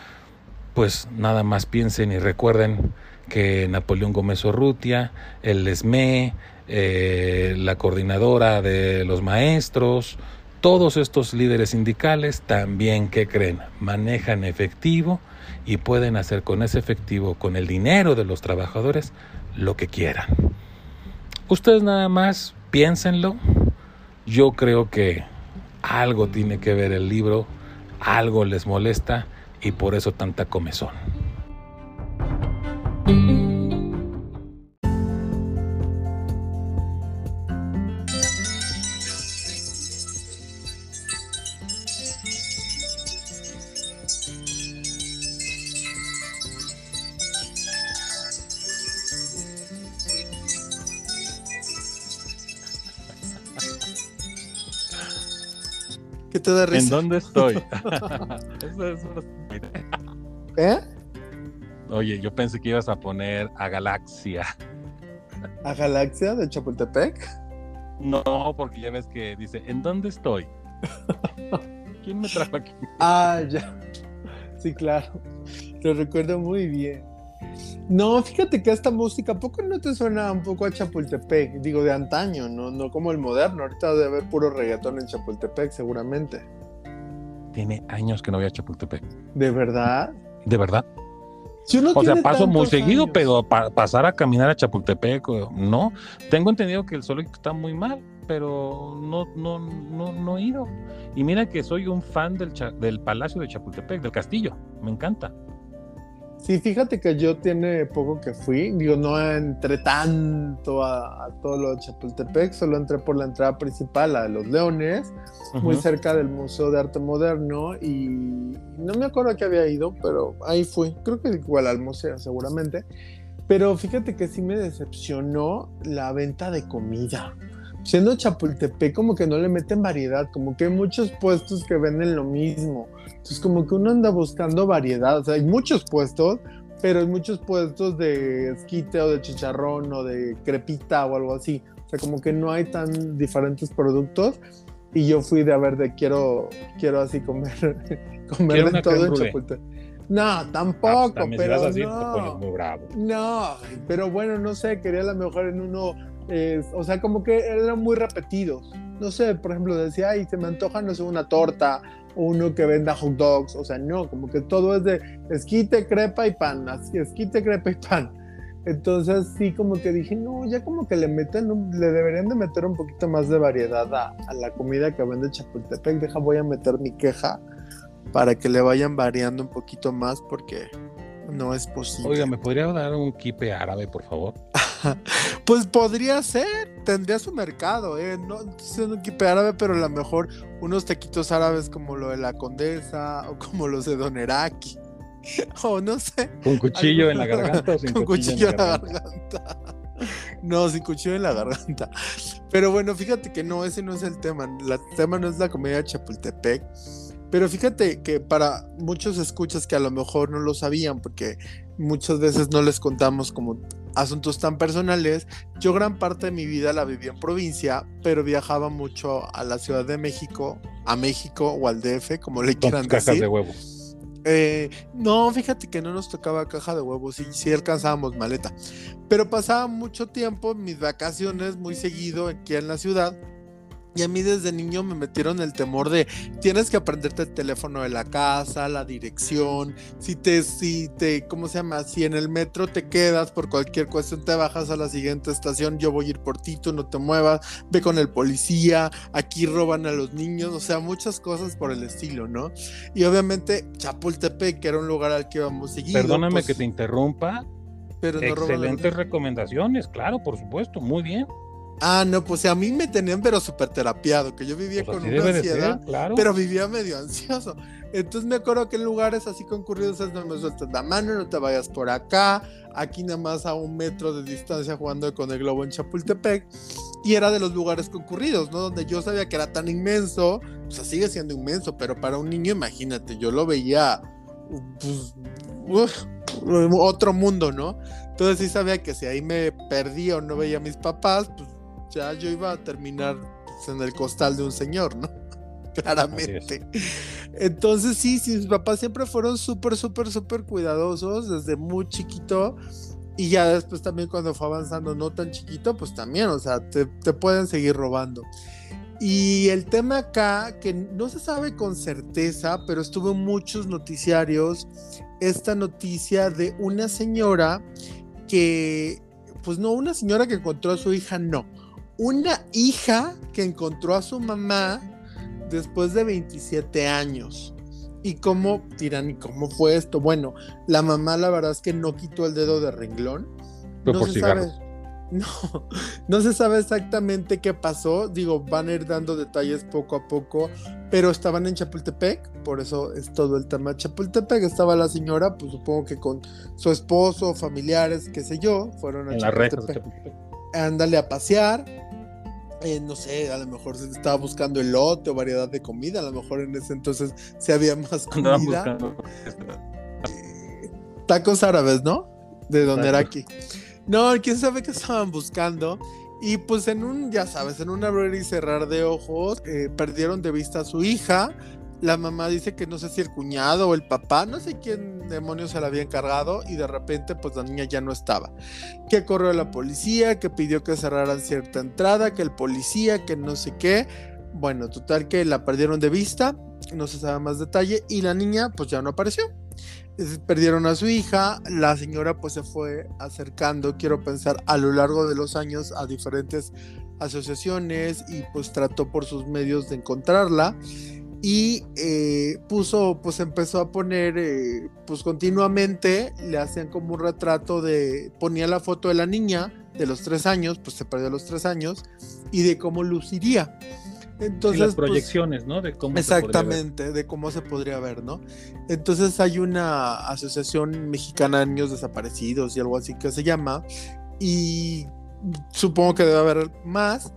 pues nada más piensen y recuerden que Napoleón Gómez Urrutia, el ESME, eh, la coordinadora de los maestros, todos estos líderes sindicales también, ¿qué creen? Manejan efectivo y pueden hacer con ese efectivo, con el dinero de los trabajadores, lo que quieran. Ustedes nada más piénsenlo. Yo creo que algo tiene que ver el libro, algo les molesta y por eso tanta comezón. ¿En dónde estoy? ¿Eh? Oye, yo pensé que ibas a poner a Galaxia. ¿A Galaxia de Chapultepec? No, porque ya ves que dice, ¿en dónde estoy? ¿Quién me trajo aquí? Ah, ya. Sí, claro. Lo recuerdo muy bien. No, fíjate que esta música, ¿poco no te suena un poco a Chapultepec? Digo, de antaño, no, no como el moderno. Ahorita debe haber puro reggaetón en Chapultepec, seguramente. Tiene años que no voy a Chapultepec. ¿De verdad? ¿De verdad? o sea, paso muy seguido, pero pasar a caminar a Chapultepec, no. Tengo entendido que el zoológico está muy mal. pero no, no, no, no he ido. Y mira que soy un fan del, del Palacio de Chapultepec, del castillo, me encanta. Sí, fíjate que yo tiene poco que fui, digo, no entré tanto a, todo lo de Chapultepec, solo entré por la entrada principal, la de los Leones, muy cerca del Museo de Arte Moderno y no me acuerdo a qué había ido, pero ahí fui, creo que igual al museo seguramente, pero fíjate que sí me decepcionó la venta de comida siendo Chapultepec como que no le meten variedad, como que hay muchos puestos que venden lo mismo. Entonces como que uno anda buscando variedad, o sea, hay muchos puestos, pero hay muchos puestos de esquite o de chicharrón o de crepita o algo así. O sea, como que no hay tan diferentes productos. Y yo fui de a ver de quiero, quiero así comer, comer de todo en Chapultepec. No, tampoco, pero no. No, pero bueno, no sé, quería a lo mejor en uno o sea, como que eran muy repetidos. No sé, por ejemplo, decía, ay, se me antoja, no sé, una torta, uno que venda hot dogs, o sea, no, como que todo es de esquite, crepa y pan, así, esquite, crepa y pan. Entonces sí, como que dije, no, ya como que le meten, le deberían de meter un poquito más de variedad a, a, la comida que vende Chapultepec. Deja, voy a meter mi queja para que le vayan variando un poquito más porque no es posible. Oiga, ¿me podría dar un kipe árabe, por favor? pues podría ser, tendría su mercado, ¿eh? No kipe árabe, pero a lo mejor unos taquitos árabes como lo de la Condesa o como los de Don Eraki. o no sé. ¿Con cuchillo en la garganta o sin Con cuchillo, en la garganta. No, sin cuchillo en la garganta. Pero bueno, fíjate que no, ese no es el tema. El tema no es la comedia de Chapultepec pero fíjate que para muchos escuchas que a lo mejor no lo sabían, porque muchas veces no les contamos como asuntos tan personales, yo gran parte de mi vida la viví en provincia, pero viajaba mucho a la Ciudad de México, a México o al DF, como le quieran cajas decir. de huevo. Eh, no, fíjate que no nos tocaba caja de huevos, sí, sí alcanzábamos maleta. Pero pasaba mucho tiempo, mis vacaciones muy seguido aquí en la ciudad y a mí desde niño me metieron el temor de tienes que aprenderte el teléfono de la casa, la dirección, si te, si te, ¿cómo se llama? Si en el metro te quedas por cualquier cuestión, te bajas a la siguiente estación, yo voy a ir por ti, tú no te muevas, ve con el policía, aquí roban a los niños, o sea, muchas cosas por el estilo, ¿no? Y obviamente Chapultepec, que era un lugar al que íbamos seguido. Perdóname pues que te interrumpa. Pero no Excelentes recomendaciones, claro, por supuesto, muy bien. Ah, no, pues a mí me tenían pero súper terapiado, que yo vivía pues con una ansiedad, pero vivía medio ansioso. Entonces me acuerdo que en lugares así concurridos es no me sueltas la mano, no te vayas por acá, aquí nada más a un metro de distancia jugando con el globo en Chapultepec. Y era de los lugares concurridos, ¿no? Donde yo sabía que era tan inmenso, o sea, sigue siendo inmenso, pero para un niño, imagínate, yo lo veía, pues, otro mundo, ¿no? Entonces sí sabía que si ahí me perdía o no veía a mis papás, pues ya yo iba a terminar pues, en el costal de un señor, ¿no? Claramente. Entonces sí, sí, mis papás siempre fueron súper, súper, súper cuidadosos desde muy chiquito. Y ya después también cuando fue avanzando no tan chiquito, pues también, o sea, te, te pueden seguir robando. Y el tema acá, que no se sabe con certeza, pero estuvo en muchos noticiarios, esta noticia de una señora que, pues no, una señora que encontró a su hija, no, una hija que encontró a su mamá después de 27 años. ¿Y cómo dirán, y cómo fue esto? Bueno, la mamá la verdad es que no quitó el dedo de renglón. no se sabe. No, no se sabe exactamente qué pasó. Digo, van a ir dando detalles poco a poco, pero estaban en Chapultepec, por eso es todo el tema de Chapultepec. Estaba la señora, pues supongo que con su esposo, familiares, qué sé yo, fueron a Chapultepec. Ándale a pasear eh, no sé, a lo mejor se estaba buscando elote o variedad de comida, a lo mejor en ese entonces se había más comida. Eh, tacos árabes, ¿no? De Don aquí No, quién sabe qué estaban buscando. Y pues en un, ya sabes, en un abrir y cerrar de ojos, eh, perdieron de vista a su hija la mamá dice que no sé si el cuñado o el papá, no sé quién demonios se la había encargado y de repente pues la niña ya no estaba. Que corrió a la policía, que pidió que cerraran cierta entrada, que el policía, que no sé qué. Bueno, total que la perdieron de vista, no se sabe más detalle y la niña pues ya no apareció. Perdieron a su hija, la señora pues se fue acercando, quiero pensar, a lo largo de los años a diferentes asociaciones y pues trató por sus medios de encontrarla y eh, puso, pues empezó a poner, eh, pues continuamente le hacían como un retrato de, ponía la foto de la niña de los tres años, pues se perdió los tres años, y de cómo luciría. Entonces, las pues, proyecciones, ¿no? De cómo exactamente, de cómo se podría ver, ¿no? Entonces hay una asociación mexicana de niños desaparecidos y algo así que se llama, y supongo que debe haber más.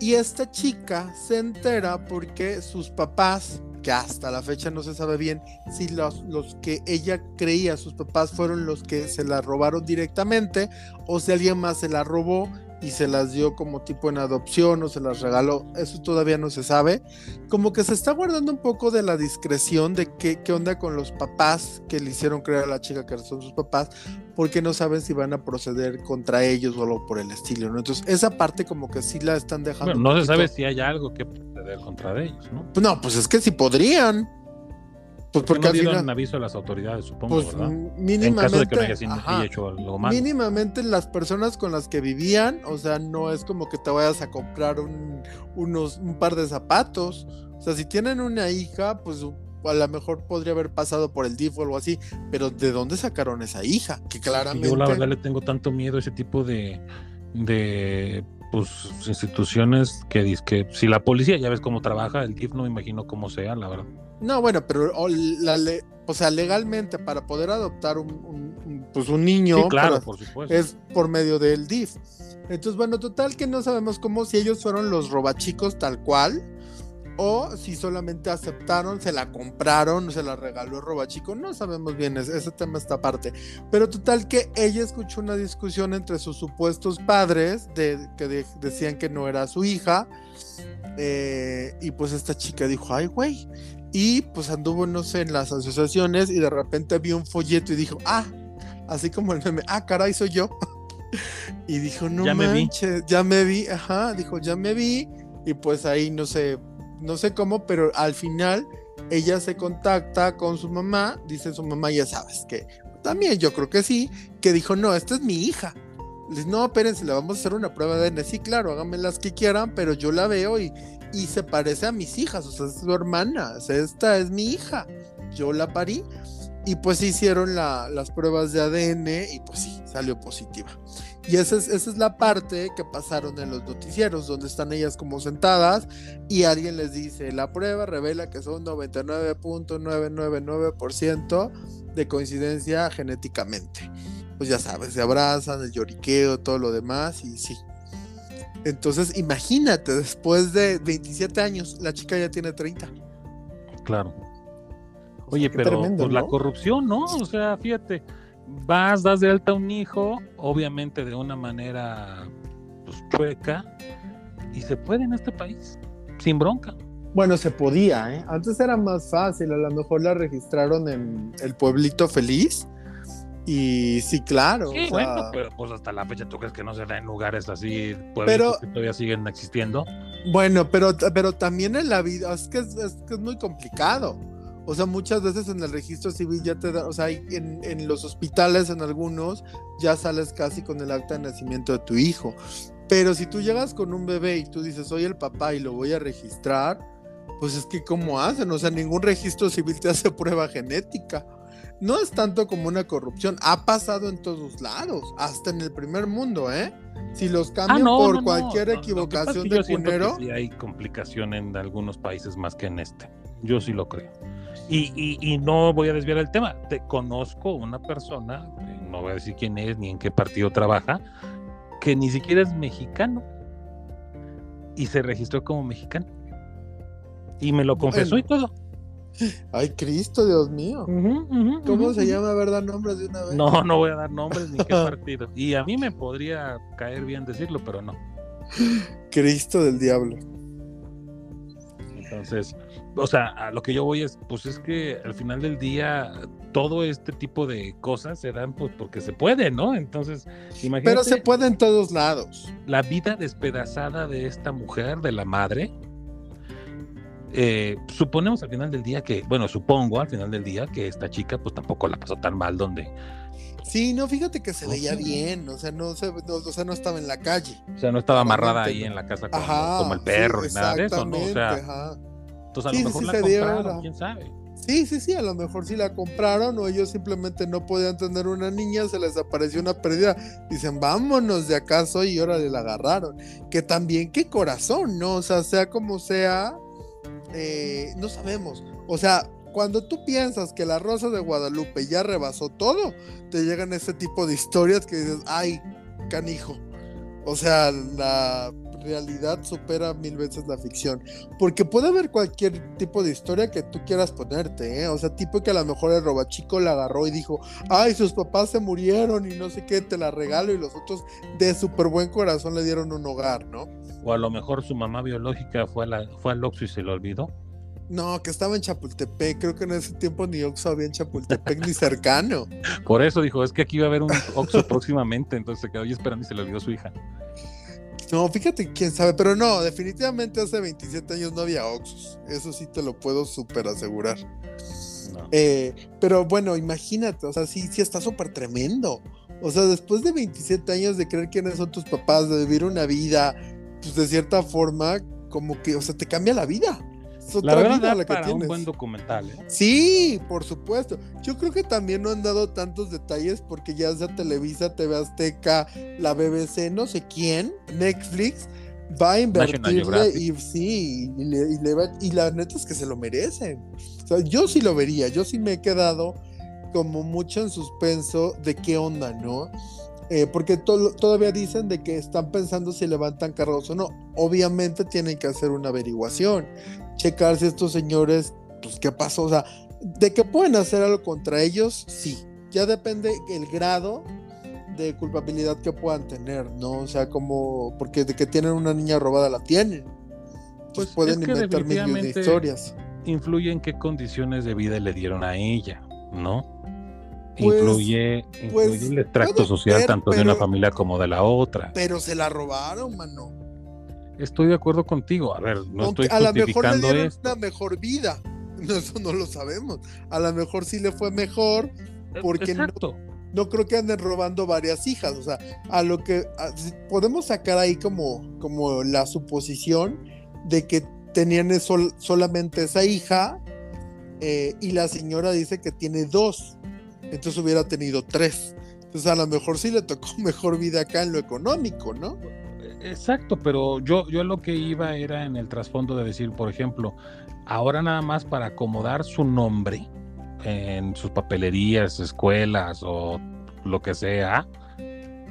Y esta chica se entera porque sus papás, que hasta la fecha no se sabe bien si los, los que ella creía sus papás fueron los que se la robaron directamente o si alguien más se la robó y se las dio como tipo en adopción o se las regaló, eso todavía no se sabe. Como que se está guardando un poco de la discreción de qué, qué onda con los papás que le hicieron creer a la chica que son sus papás, porque no saben si van a proceder contra ellos o algo por el estilo, ¿no? Entonces, esa parte como que sí la están dejando. no se sabe si hay algo que proceder contra ellos, ¿no? No, pues es que sí podrían. Pues porque no dieron aviso a las autoridades, supongo, pues, ¿verdad? Mínimamente, en caso de que no haya, hecho algo malo. Mínimamente las personas con las que vivían, o sea, no es como que te vayas a comprar un, unos, un par de zapatos. O sea, si tienen una hija, pues a lo mejor podría haber pasado por el DIF o algo así, pero ¿de dónde sacaron esa hija? Que claramente... Yo la verdad le tengo tanto miedo a ese tipo de, de pues instituciones que, que si la policía ya ves cómo trabaja, el DIF no me imagino cómo sea, la verdad. No, bueno, pero la o sea, legalmente para poder adoptar un, pues un niño claro, por supuesto. es por medio del DIF. Entonces, bueno, total que no sabemos cómo si ellos fueron los robachicos tal cual o si solamente aceptaron, se la compraron, se la regaló el robachico, no sabemos bien, ese, tema está aparte. Pero total que ella escuchó una discusión entre sus supuestos padres de, que decían que no era su hija. Eh, y pues esta chica dijo, ay, güey, y pues anduvo, no sé, en las asociaciones y de repente vio un folleto y dijo, ah, así como el meme, ah, caray, soy yo. y dijo, no ya manches, me vi. ya me vi, ajá, dijo, ya me vi. Y pues ahí no sé, no sé cómo, pero al final ella se contacta con su mamá, dice su mamá, ya sabes que también yo creo que sí, que dijo, no, esta es mi hija. Les no, espérense, le vamos a hacer una prueba de ADN. Sí, claro, háganme las que quieran, pero yo la veo y, y se parece a mis hijas, o sea, es su hermana, o sea, esta es mi hija, yo la parí y pues hicieron las pruebas de ADN y pues sí, salió positiva. Y esa es, esa es la parte que pasaron en los noticieros, donde están ellas como sentadas y alguien les dice, la prueba revela que son 99.999% de coincidencia genéticamente. Pues ya sabes, se abrazan, el lloriqueo, todo lo demás y sí, entonces, imagínate, después de 27 años, la chica ya tiene 30. Claro. Oye, pero pues, la corrupción, ¿no? O sea, fíjate, vas, das de alta a un hijo, obviamente de una manera pues, chueca, y se puede en este país, sin bronca. Bueno, se podía, ¿eh? Antes era más fácil, a lo mejor la registraron en el pueblito feliz y sí, claro. Sí, bueno, pero pues hasta la fecha tú crees que no se da en lugares así, pero, que todavía siguen existiendo. Bueno, pero, pero también en la vida, es que es, que es muy complicado. O sea, muchas veces en el registro civil ya te da, o sea, en, en los hospitales, en algunos, ya sales casi con el acta de nacimiento de tu hijo. Pero si tú llegas con un bebé y tú dices, soy el papá y lo voy a registrar, pues es que ¿cómo hacen? O sea, ningún registro civil te hace prueba genética no es tanto como una corrupción, ha pasado en todos lados, hasta en el primer mundo, ¿eh? Si los cambian ah, por cualquier equivocación de cunero. Sí hay complicación en algunos países más que en este. Yo sí lo creo. Y, no voy a desviar el tema. Te conozco una persona, no voy a decir quién es ni en qué partido trabaja, que ni siquiera es mexicano y se registró como mexicano. Y me lo confesó y todo. Ay, Cristo, Dios mío. ¿Cómo se llama? A ver, dar nombres de una vez. No, no voy a dar nombres ni qué partido. Y a mí me podría caer bien decirlo, pero no. Cristo del diablo. Entonces, o sea, a lo que yo voy es, pues es que al final del día todo este tipo de cosas se dan pues porque se puede, ¿no? Entonces, imagínate. Pero se puede en todos lados. La vida despedazada de esta mujer, de la madre, eh, suponemos al final del día que, bueno, supongo al final del día que esta chica pues tampoco la pasó tan mal donde Sí, no, fíjate que se veía bien, o sea, no, se, no, o sea, no estaba en la calle. O sea, no estaba amarrada ahí en la casa como, como el perro y nada de eso, ¿no? O sea, ajá. entonces a lo mejor la compraron, quién sabe. Sí, sí, sí, a lo mejor sí la compraron o ellos simplemente no podían tener una niña, se les apareció una pérdida, dicen, vámonos de acaso y ahora la agarraron. Que también, qué corazón, ¿no? O sea, sea como sea, eh, no sabemos. O sea, cuando tú piensas que la Rosa de Guadalupe ya rebasó todo, te llegan ese tipo de historias que dices, ay, canijo. O sea, la realidad supera mil veces la ficción. Porque puede haber cualquier tipo de historia que tú quieras ponerte, ¿eh? O sea, tipo que a lo mejor el robachico la agarró y dijo, ay, sus papás se murieron y no sé qué, te la regalo y los otros de súper buen corazón le dieron un hogar, ¿no? O a lo mejor su mamá biológica fue, la, fue al Oxxo y se lo olvidó. No, que estaba en Chapultepec. Creo que en ese tiempo ni Oxxo había en Chapultepec ni cercano. Por eso dijo, es que aquí va a haber un Oxxo próximamente. Entonces se quedó ahí esperando y se le olvidó su hija. No, fíjate, quién sabe. Pero no, definitivamente hace 27 años no había Oxxos. Eso sí te lo puedo súper asegurar. Eh, pero bueno, imagínate, o sea, sí, sí está súper tremendo. O sea, después de 27 años de creer quiénes son tus papás, de vivir una vida, pues de cierta forma, como que, o sea, te cambia la vida la verdad, la que para un buen documental. ¿eh? Sí, por supuesto. Yo creo que también no han dado tantos detalles porque ya sea Televisa, TV Azteca, la BBC, no sé quién, Netflix, va a invertirle y sí, y, y la neta es que se lo merecen. O sea, yo sí lo vería, yo sí me he quedado como mucho en suspenso de qué onda, ¿no? Eh, porque todavía dicen de que están pensando si levantan cargos o no. Obviamente tienen que hacer una averiguación, checar si estos señores, pues qué pasó, o sea, de que pueden hacer algo contra ellos, sí. Ya depende el grado de culpabilidad que puedan tener, ¿no? O sea, como, porque de que tienen una niña robada la tienen. Pues pueden inventar miles de historias. Influye en qué condiciones de vida le dieron a ella, ¿no? Pues, incluye, pues, el extracto social tanto de una familia como de la otra. Pero se la robaron, mano. Estoy de acuerdo contigo. A ver, no estoy a lo mejor le dieron una mejor vida. eso no lo sabemos. A lo mejor sí le fue mejor e, porque no, creo que anden robando varias hijas. O sea, a lo que podemos sacar ahí como, como la suposición de que tenían solamente esa hija eh, y la señora dice que tiene dos entonces hubiera tenido tres. Entonces a lo mejor sí le tocó mejor vida acá en lo económico, ¿no? Exacto, pero yo, yo lo que iba era en el trasfondo de decir, por ejemplo, ahora nada más para acomodar su nombre en sus papelerías, escuelas o lo que sea,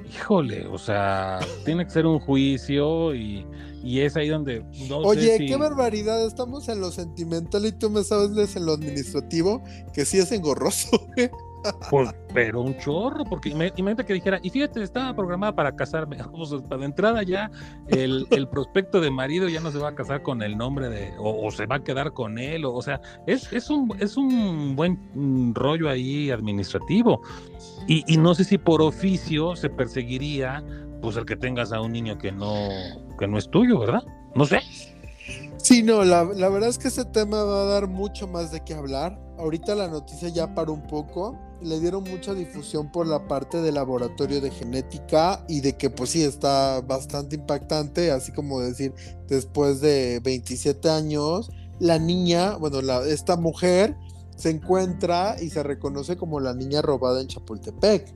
híjole, o sea, tiene que ser un juicio y, es ahí donde... Oye, qué barbaridad, estamos en lo sentimental y tú me sabes en lo administrativo, que sí es engorroso. Pues, pero un chorro, porque imagínate que dijera, y fíjate, estaba programada para casarme, pues, para entrada ya el, prospecto de marido ya no se va a casar con el nombre de, o, se va a quedar con él, o, sea, es, es, un, es un buen mm, rollo ahí administrativo. Y, y, no sé si por oficio se perseguiría, pues el que tengas a un niño que no, que no es tuyo, ¿verdad? No sé. Sí, no, la, verdad es que ese tema va a dar mucho más de qué hablar. Ahorita la noticia ya paró un poco le dieron mucha difusión por la parte del laboratorio de genética y de que pues sí está bastante impactante, así como decir, después de 27 años, la niña, bueno, la, esta mujer se encuentra y se reconoce como la niña robada en Chapultepec.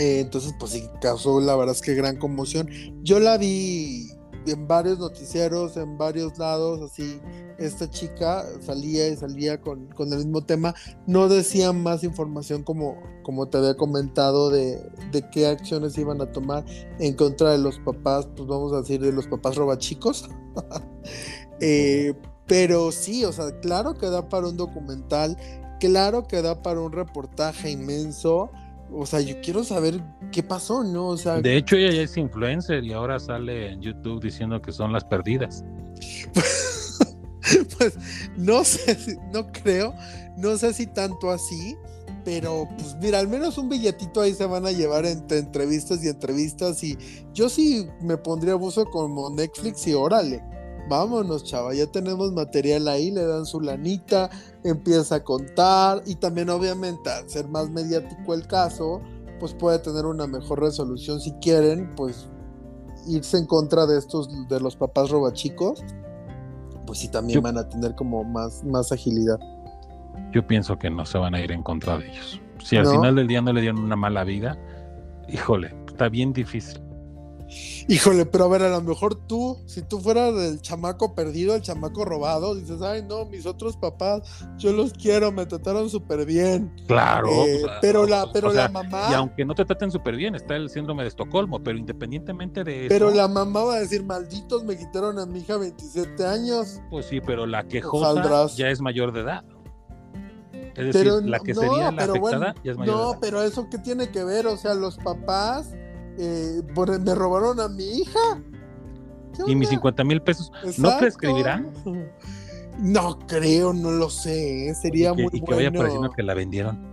Eh, entonces, pues sí, causó la verdad es que gran conmoción. Yo la vi en varios noticieros, en varios lados, así, esta chica salía y salía con, el mismo tema. No decían más información como, como te había comentado de, de, qué acciones iban a tomar en contra de los papás, pues vamos a decir, de los papás robachicos. eh, pero sí, o sea, claro que da para un documental, claro que da para un reportaje inmenso o sea, yo quiero saber qué pasó, ¿no? O sea, de hecho ella ya es influencer y ahora sale en YouTube diciendo que son las perdidas. pues no sé, no creo, no sé si tanto así, pero pues mira, al menos un billetito ahí se van a llevar entre entrevistas y entrevistas y yo sí me pondría abuso como Netflix y órale. Vámonos, chava, ya tenemos material ahí, le dan su lanita, empieza a contar y también obviamente al ser más mediático el caso, pues puede tener una mejor resolución si quieren, pues irse en contra de estos, de los papás robachicos, pues sí también van a tener como más, más agilidad. Yo pienso que no se van a ir en contra de ellos. Si al final del día no le dieron una mala vida, híjole, está bien difícil. Híjole, pero a ver, a lo mejor tú, si tú fueras el chamaco perdido, el chamaco robado, dices, ay, no, mis otros papás, yo los quiero, me trataron súper bien. Claro. Eh, pero la, pero la mamá. Y aunque no te traten súper bien, está el síndrome de Estocolmo, pero independientemente de eso. Pero la mamá va a decir, malditos, me quitaron a mi hija 27 años. Pues sí, pero la quejosa ya es mayor de edad. Es decir, la que sería la afectada ya es mayor No, de edad. pero eso qué tiene que ver, o sea, los papás eh, me robaron a mi hija. ¿Y mis 50 mil pesos no te escribirán? No creo, no lo sé. ¿eh? Sería muy y que vaya pareciendo que la vendieron.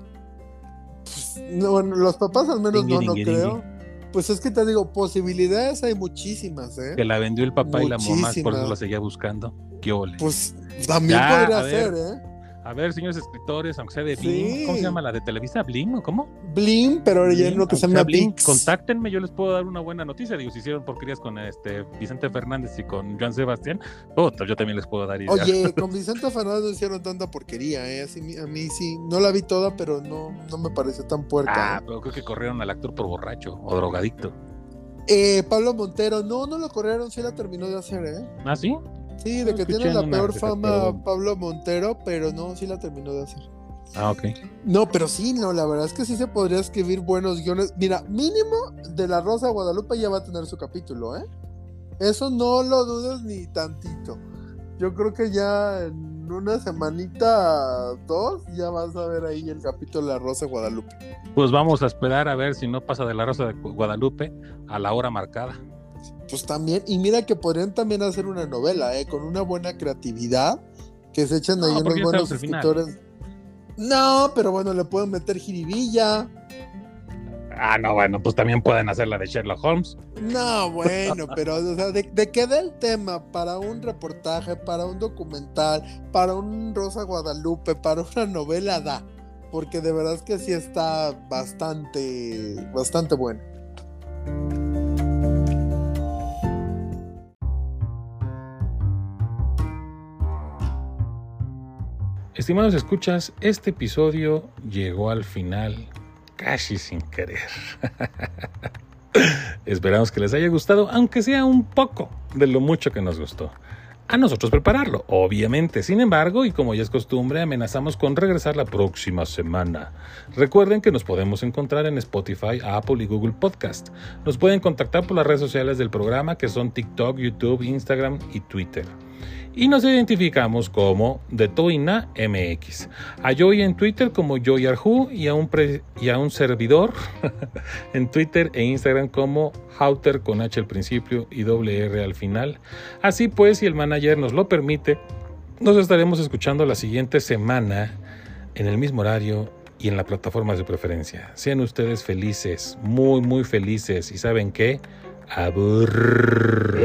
Pues, no, los papás al menos no, no creo. Pues es que te digo, posibilidades hay muchísimas, ¿eh? Que la vendió el papá y la mamá, por eso la seguía buscando. ¿Qué ole? Pues también podría ser, ¿eh? A ver, señores escritores, aunque sea de Blim, ¿cómo se llama la de Televisa? ¿Blim o cómo? Blim, pero ya no que se llama Blim. Contáctenme, yo les puedo dar una buena noticia. Digo, si hicieron porquerías con este Vicente Fernández y con Joan Sebastián, oh, yo también les puedo dar ideas. Oye, con Vicente Fernández no hicieron tanta porquería, ¿eh? Así, a mí sí, no la vi toda, pero no, no me pareció tan puerca. Ah, ¿eh? pero creo que corrieron al actor por borracho o drogadicto. Eh, Pablo Montero, no, no lo corrieron, sí la terminó de hacer, ¿eh? ¿Ah, sí? Sí, de que tiene la peor fama Pablo Montero, pero no, sí la terminó de hacer. Ah, ok. No, pero sí, no, la verdad es que sí se podría escribir buenos guiones. Mira, mínimo de La Rosa de Guadalupe ya va a tener su capítulo, ¿eh? Eso no lo dudes ni tantito. Yo creo que ya en una semanita, dos, ya vas a ver ahí el capítulo de La Rosa de Guadalupe. Pues vamos a esperar a ver si no pasa de La Rosa de Guadalupe a la hora marcada pues también, y mira que podrían también hacer una novela, ¿eh? Con una buena creatividad, que se echan ahí unos buenos escritores. No, pero bueno, le pueden meter jiribilla. Ah, no, bueno, pues también pueden hacer la de Sherlock Holmes. No, bueno, pero o sea, de, de que dé el tema para un reportaje, para un documental, para un Rosa Guadalupe, para una novela, da. Porque de verdad es que sí está bastante, bastante bueno. Estimados escuchas, este episodio llegó al final casi sin querer. Esperamos que les haya gustado, aunque sea un poco de lo mucho que nos gustó. A nosotros prepararlo, obviamente. Sin embargo, y como ya es costumbre, amenazamos con regresar la próxima semana. Recuerden que nos podemos encontrar en Spotify, Apple y Google Podcast. Nos pueden contactar por las redes sociales del programa que son TikTok, YouTube, Instagram y Twitter y nos identificamos como The Toina MX. A Joy en Twitter como Joy Arhu y a un, y a un servidor en Twitter e Instagram como Houter con H al principio y doble R al final. Así pues, si el manager nos lo permite, nos estaremos escuchando la siguiente semana en el mismo horario y en la plataforma de preferencia. Sean ustedes felices, muy, muy felices. ¿Y saben qué? Abur.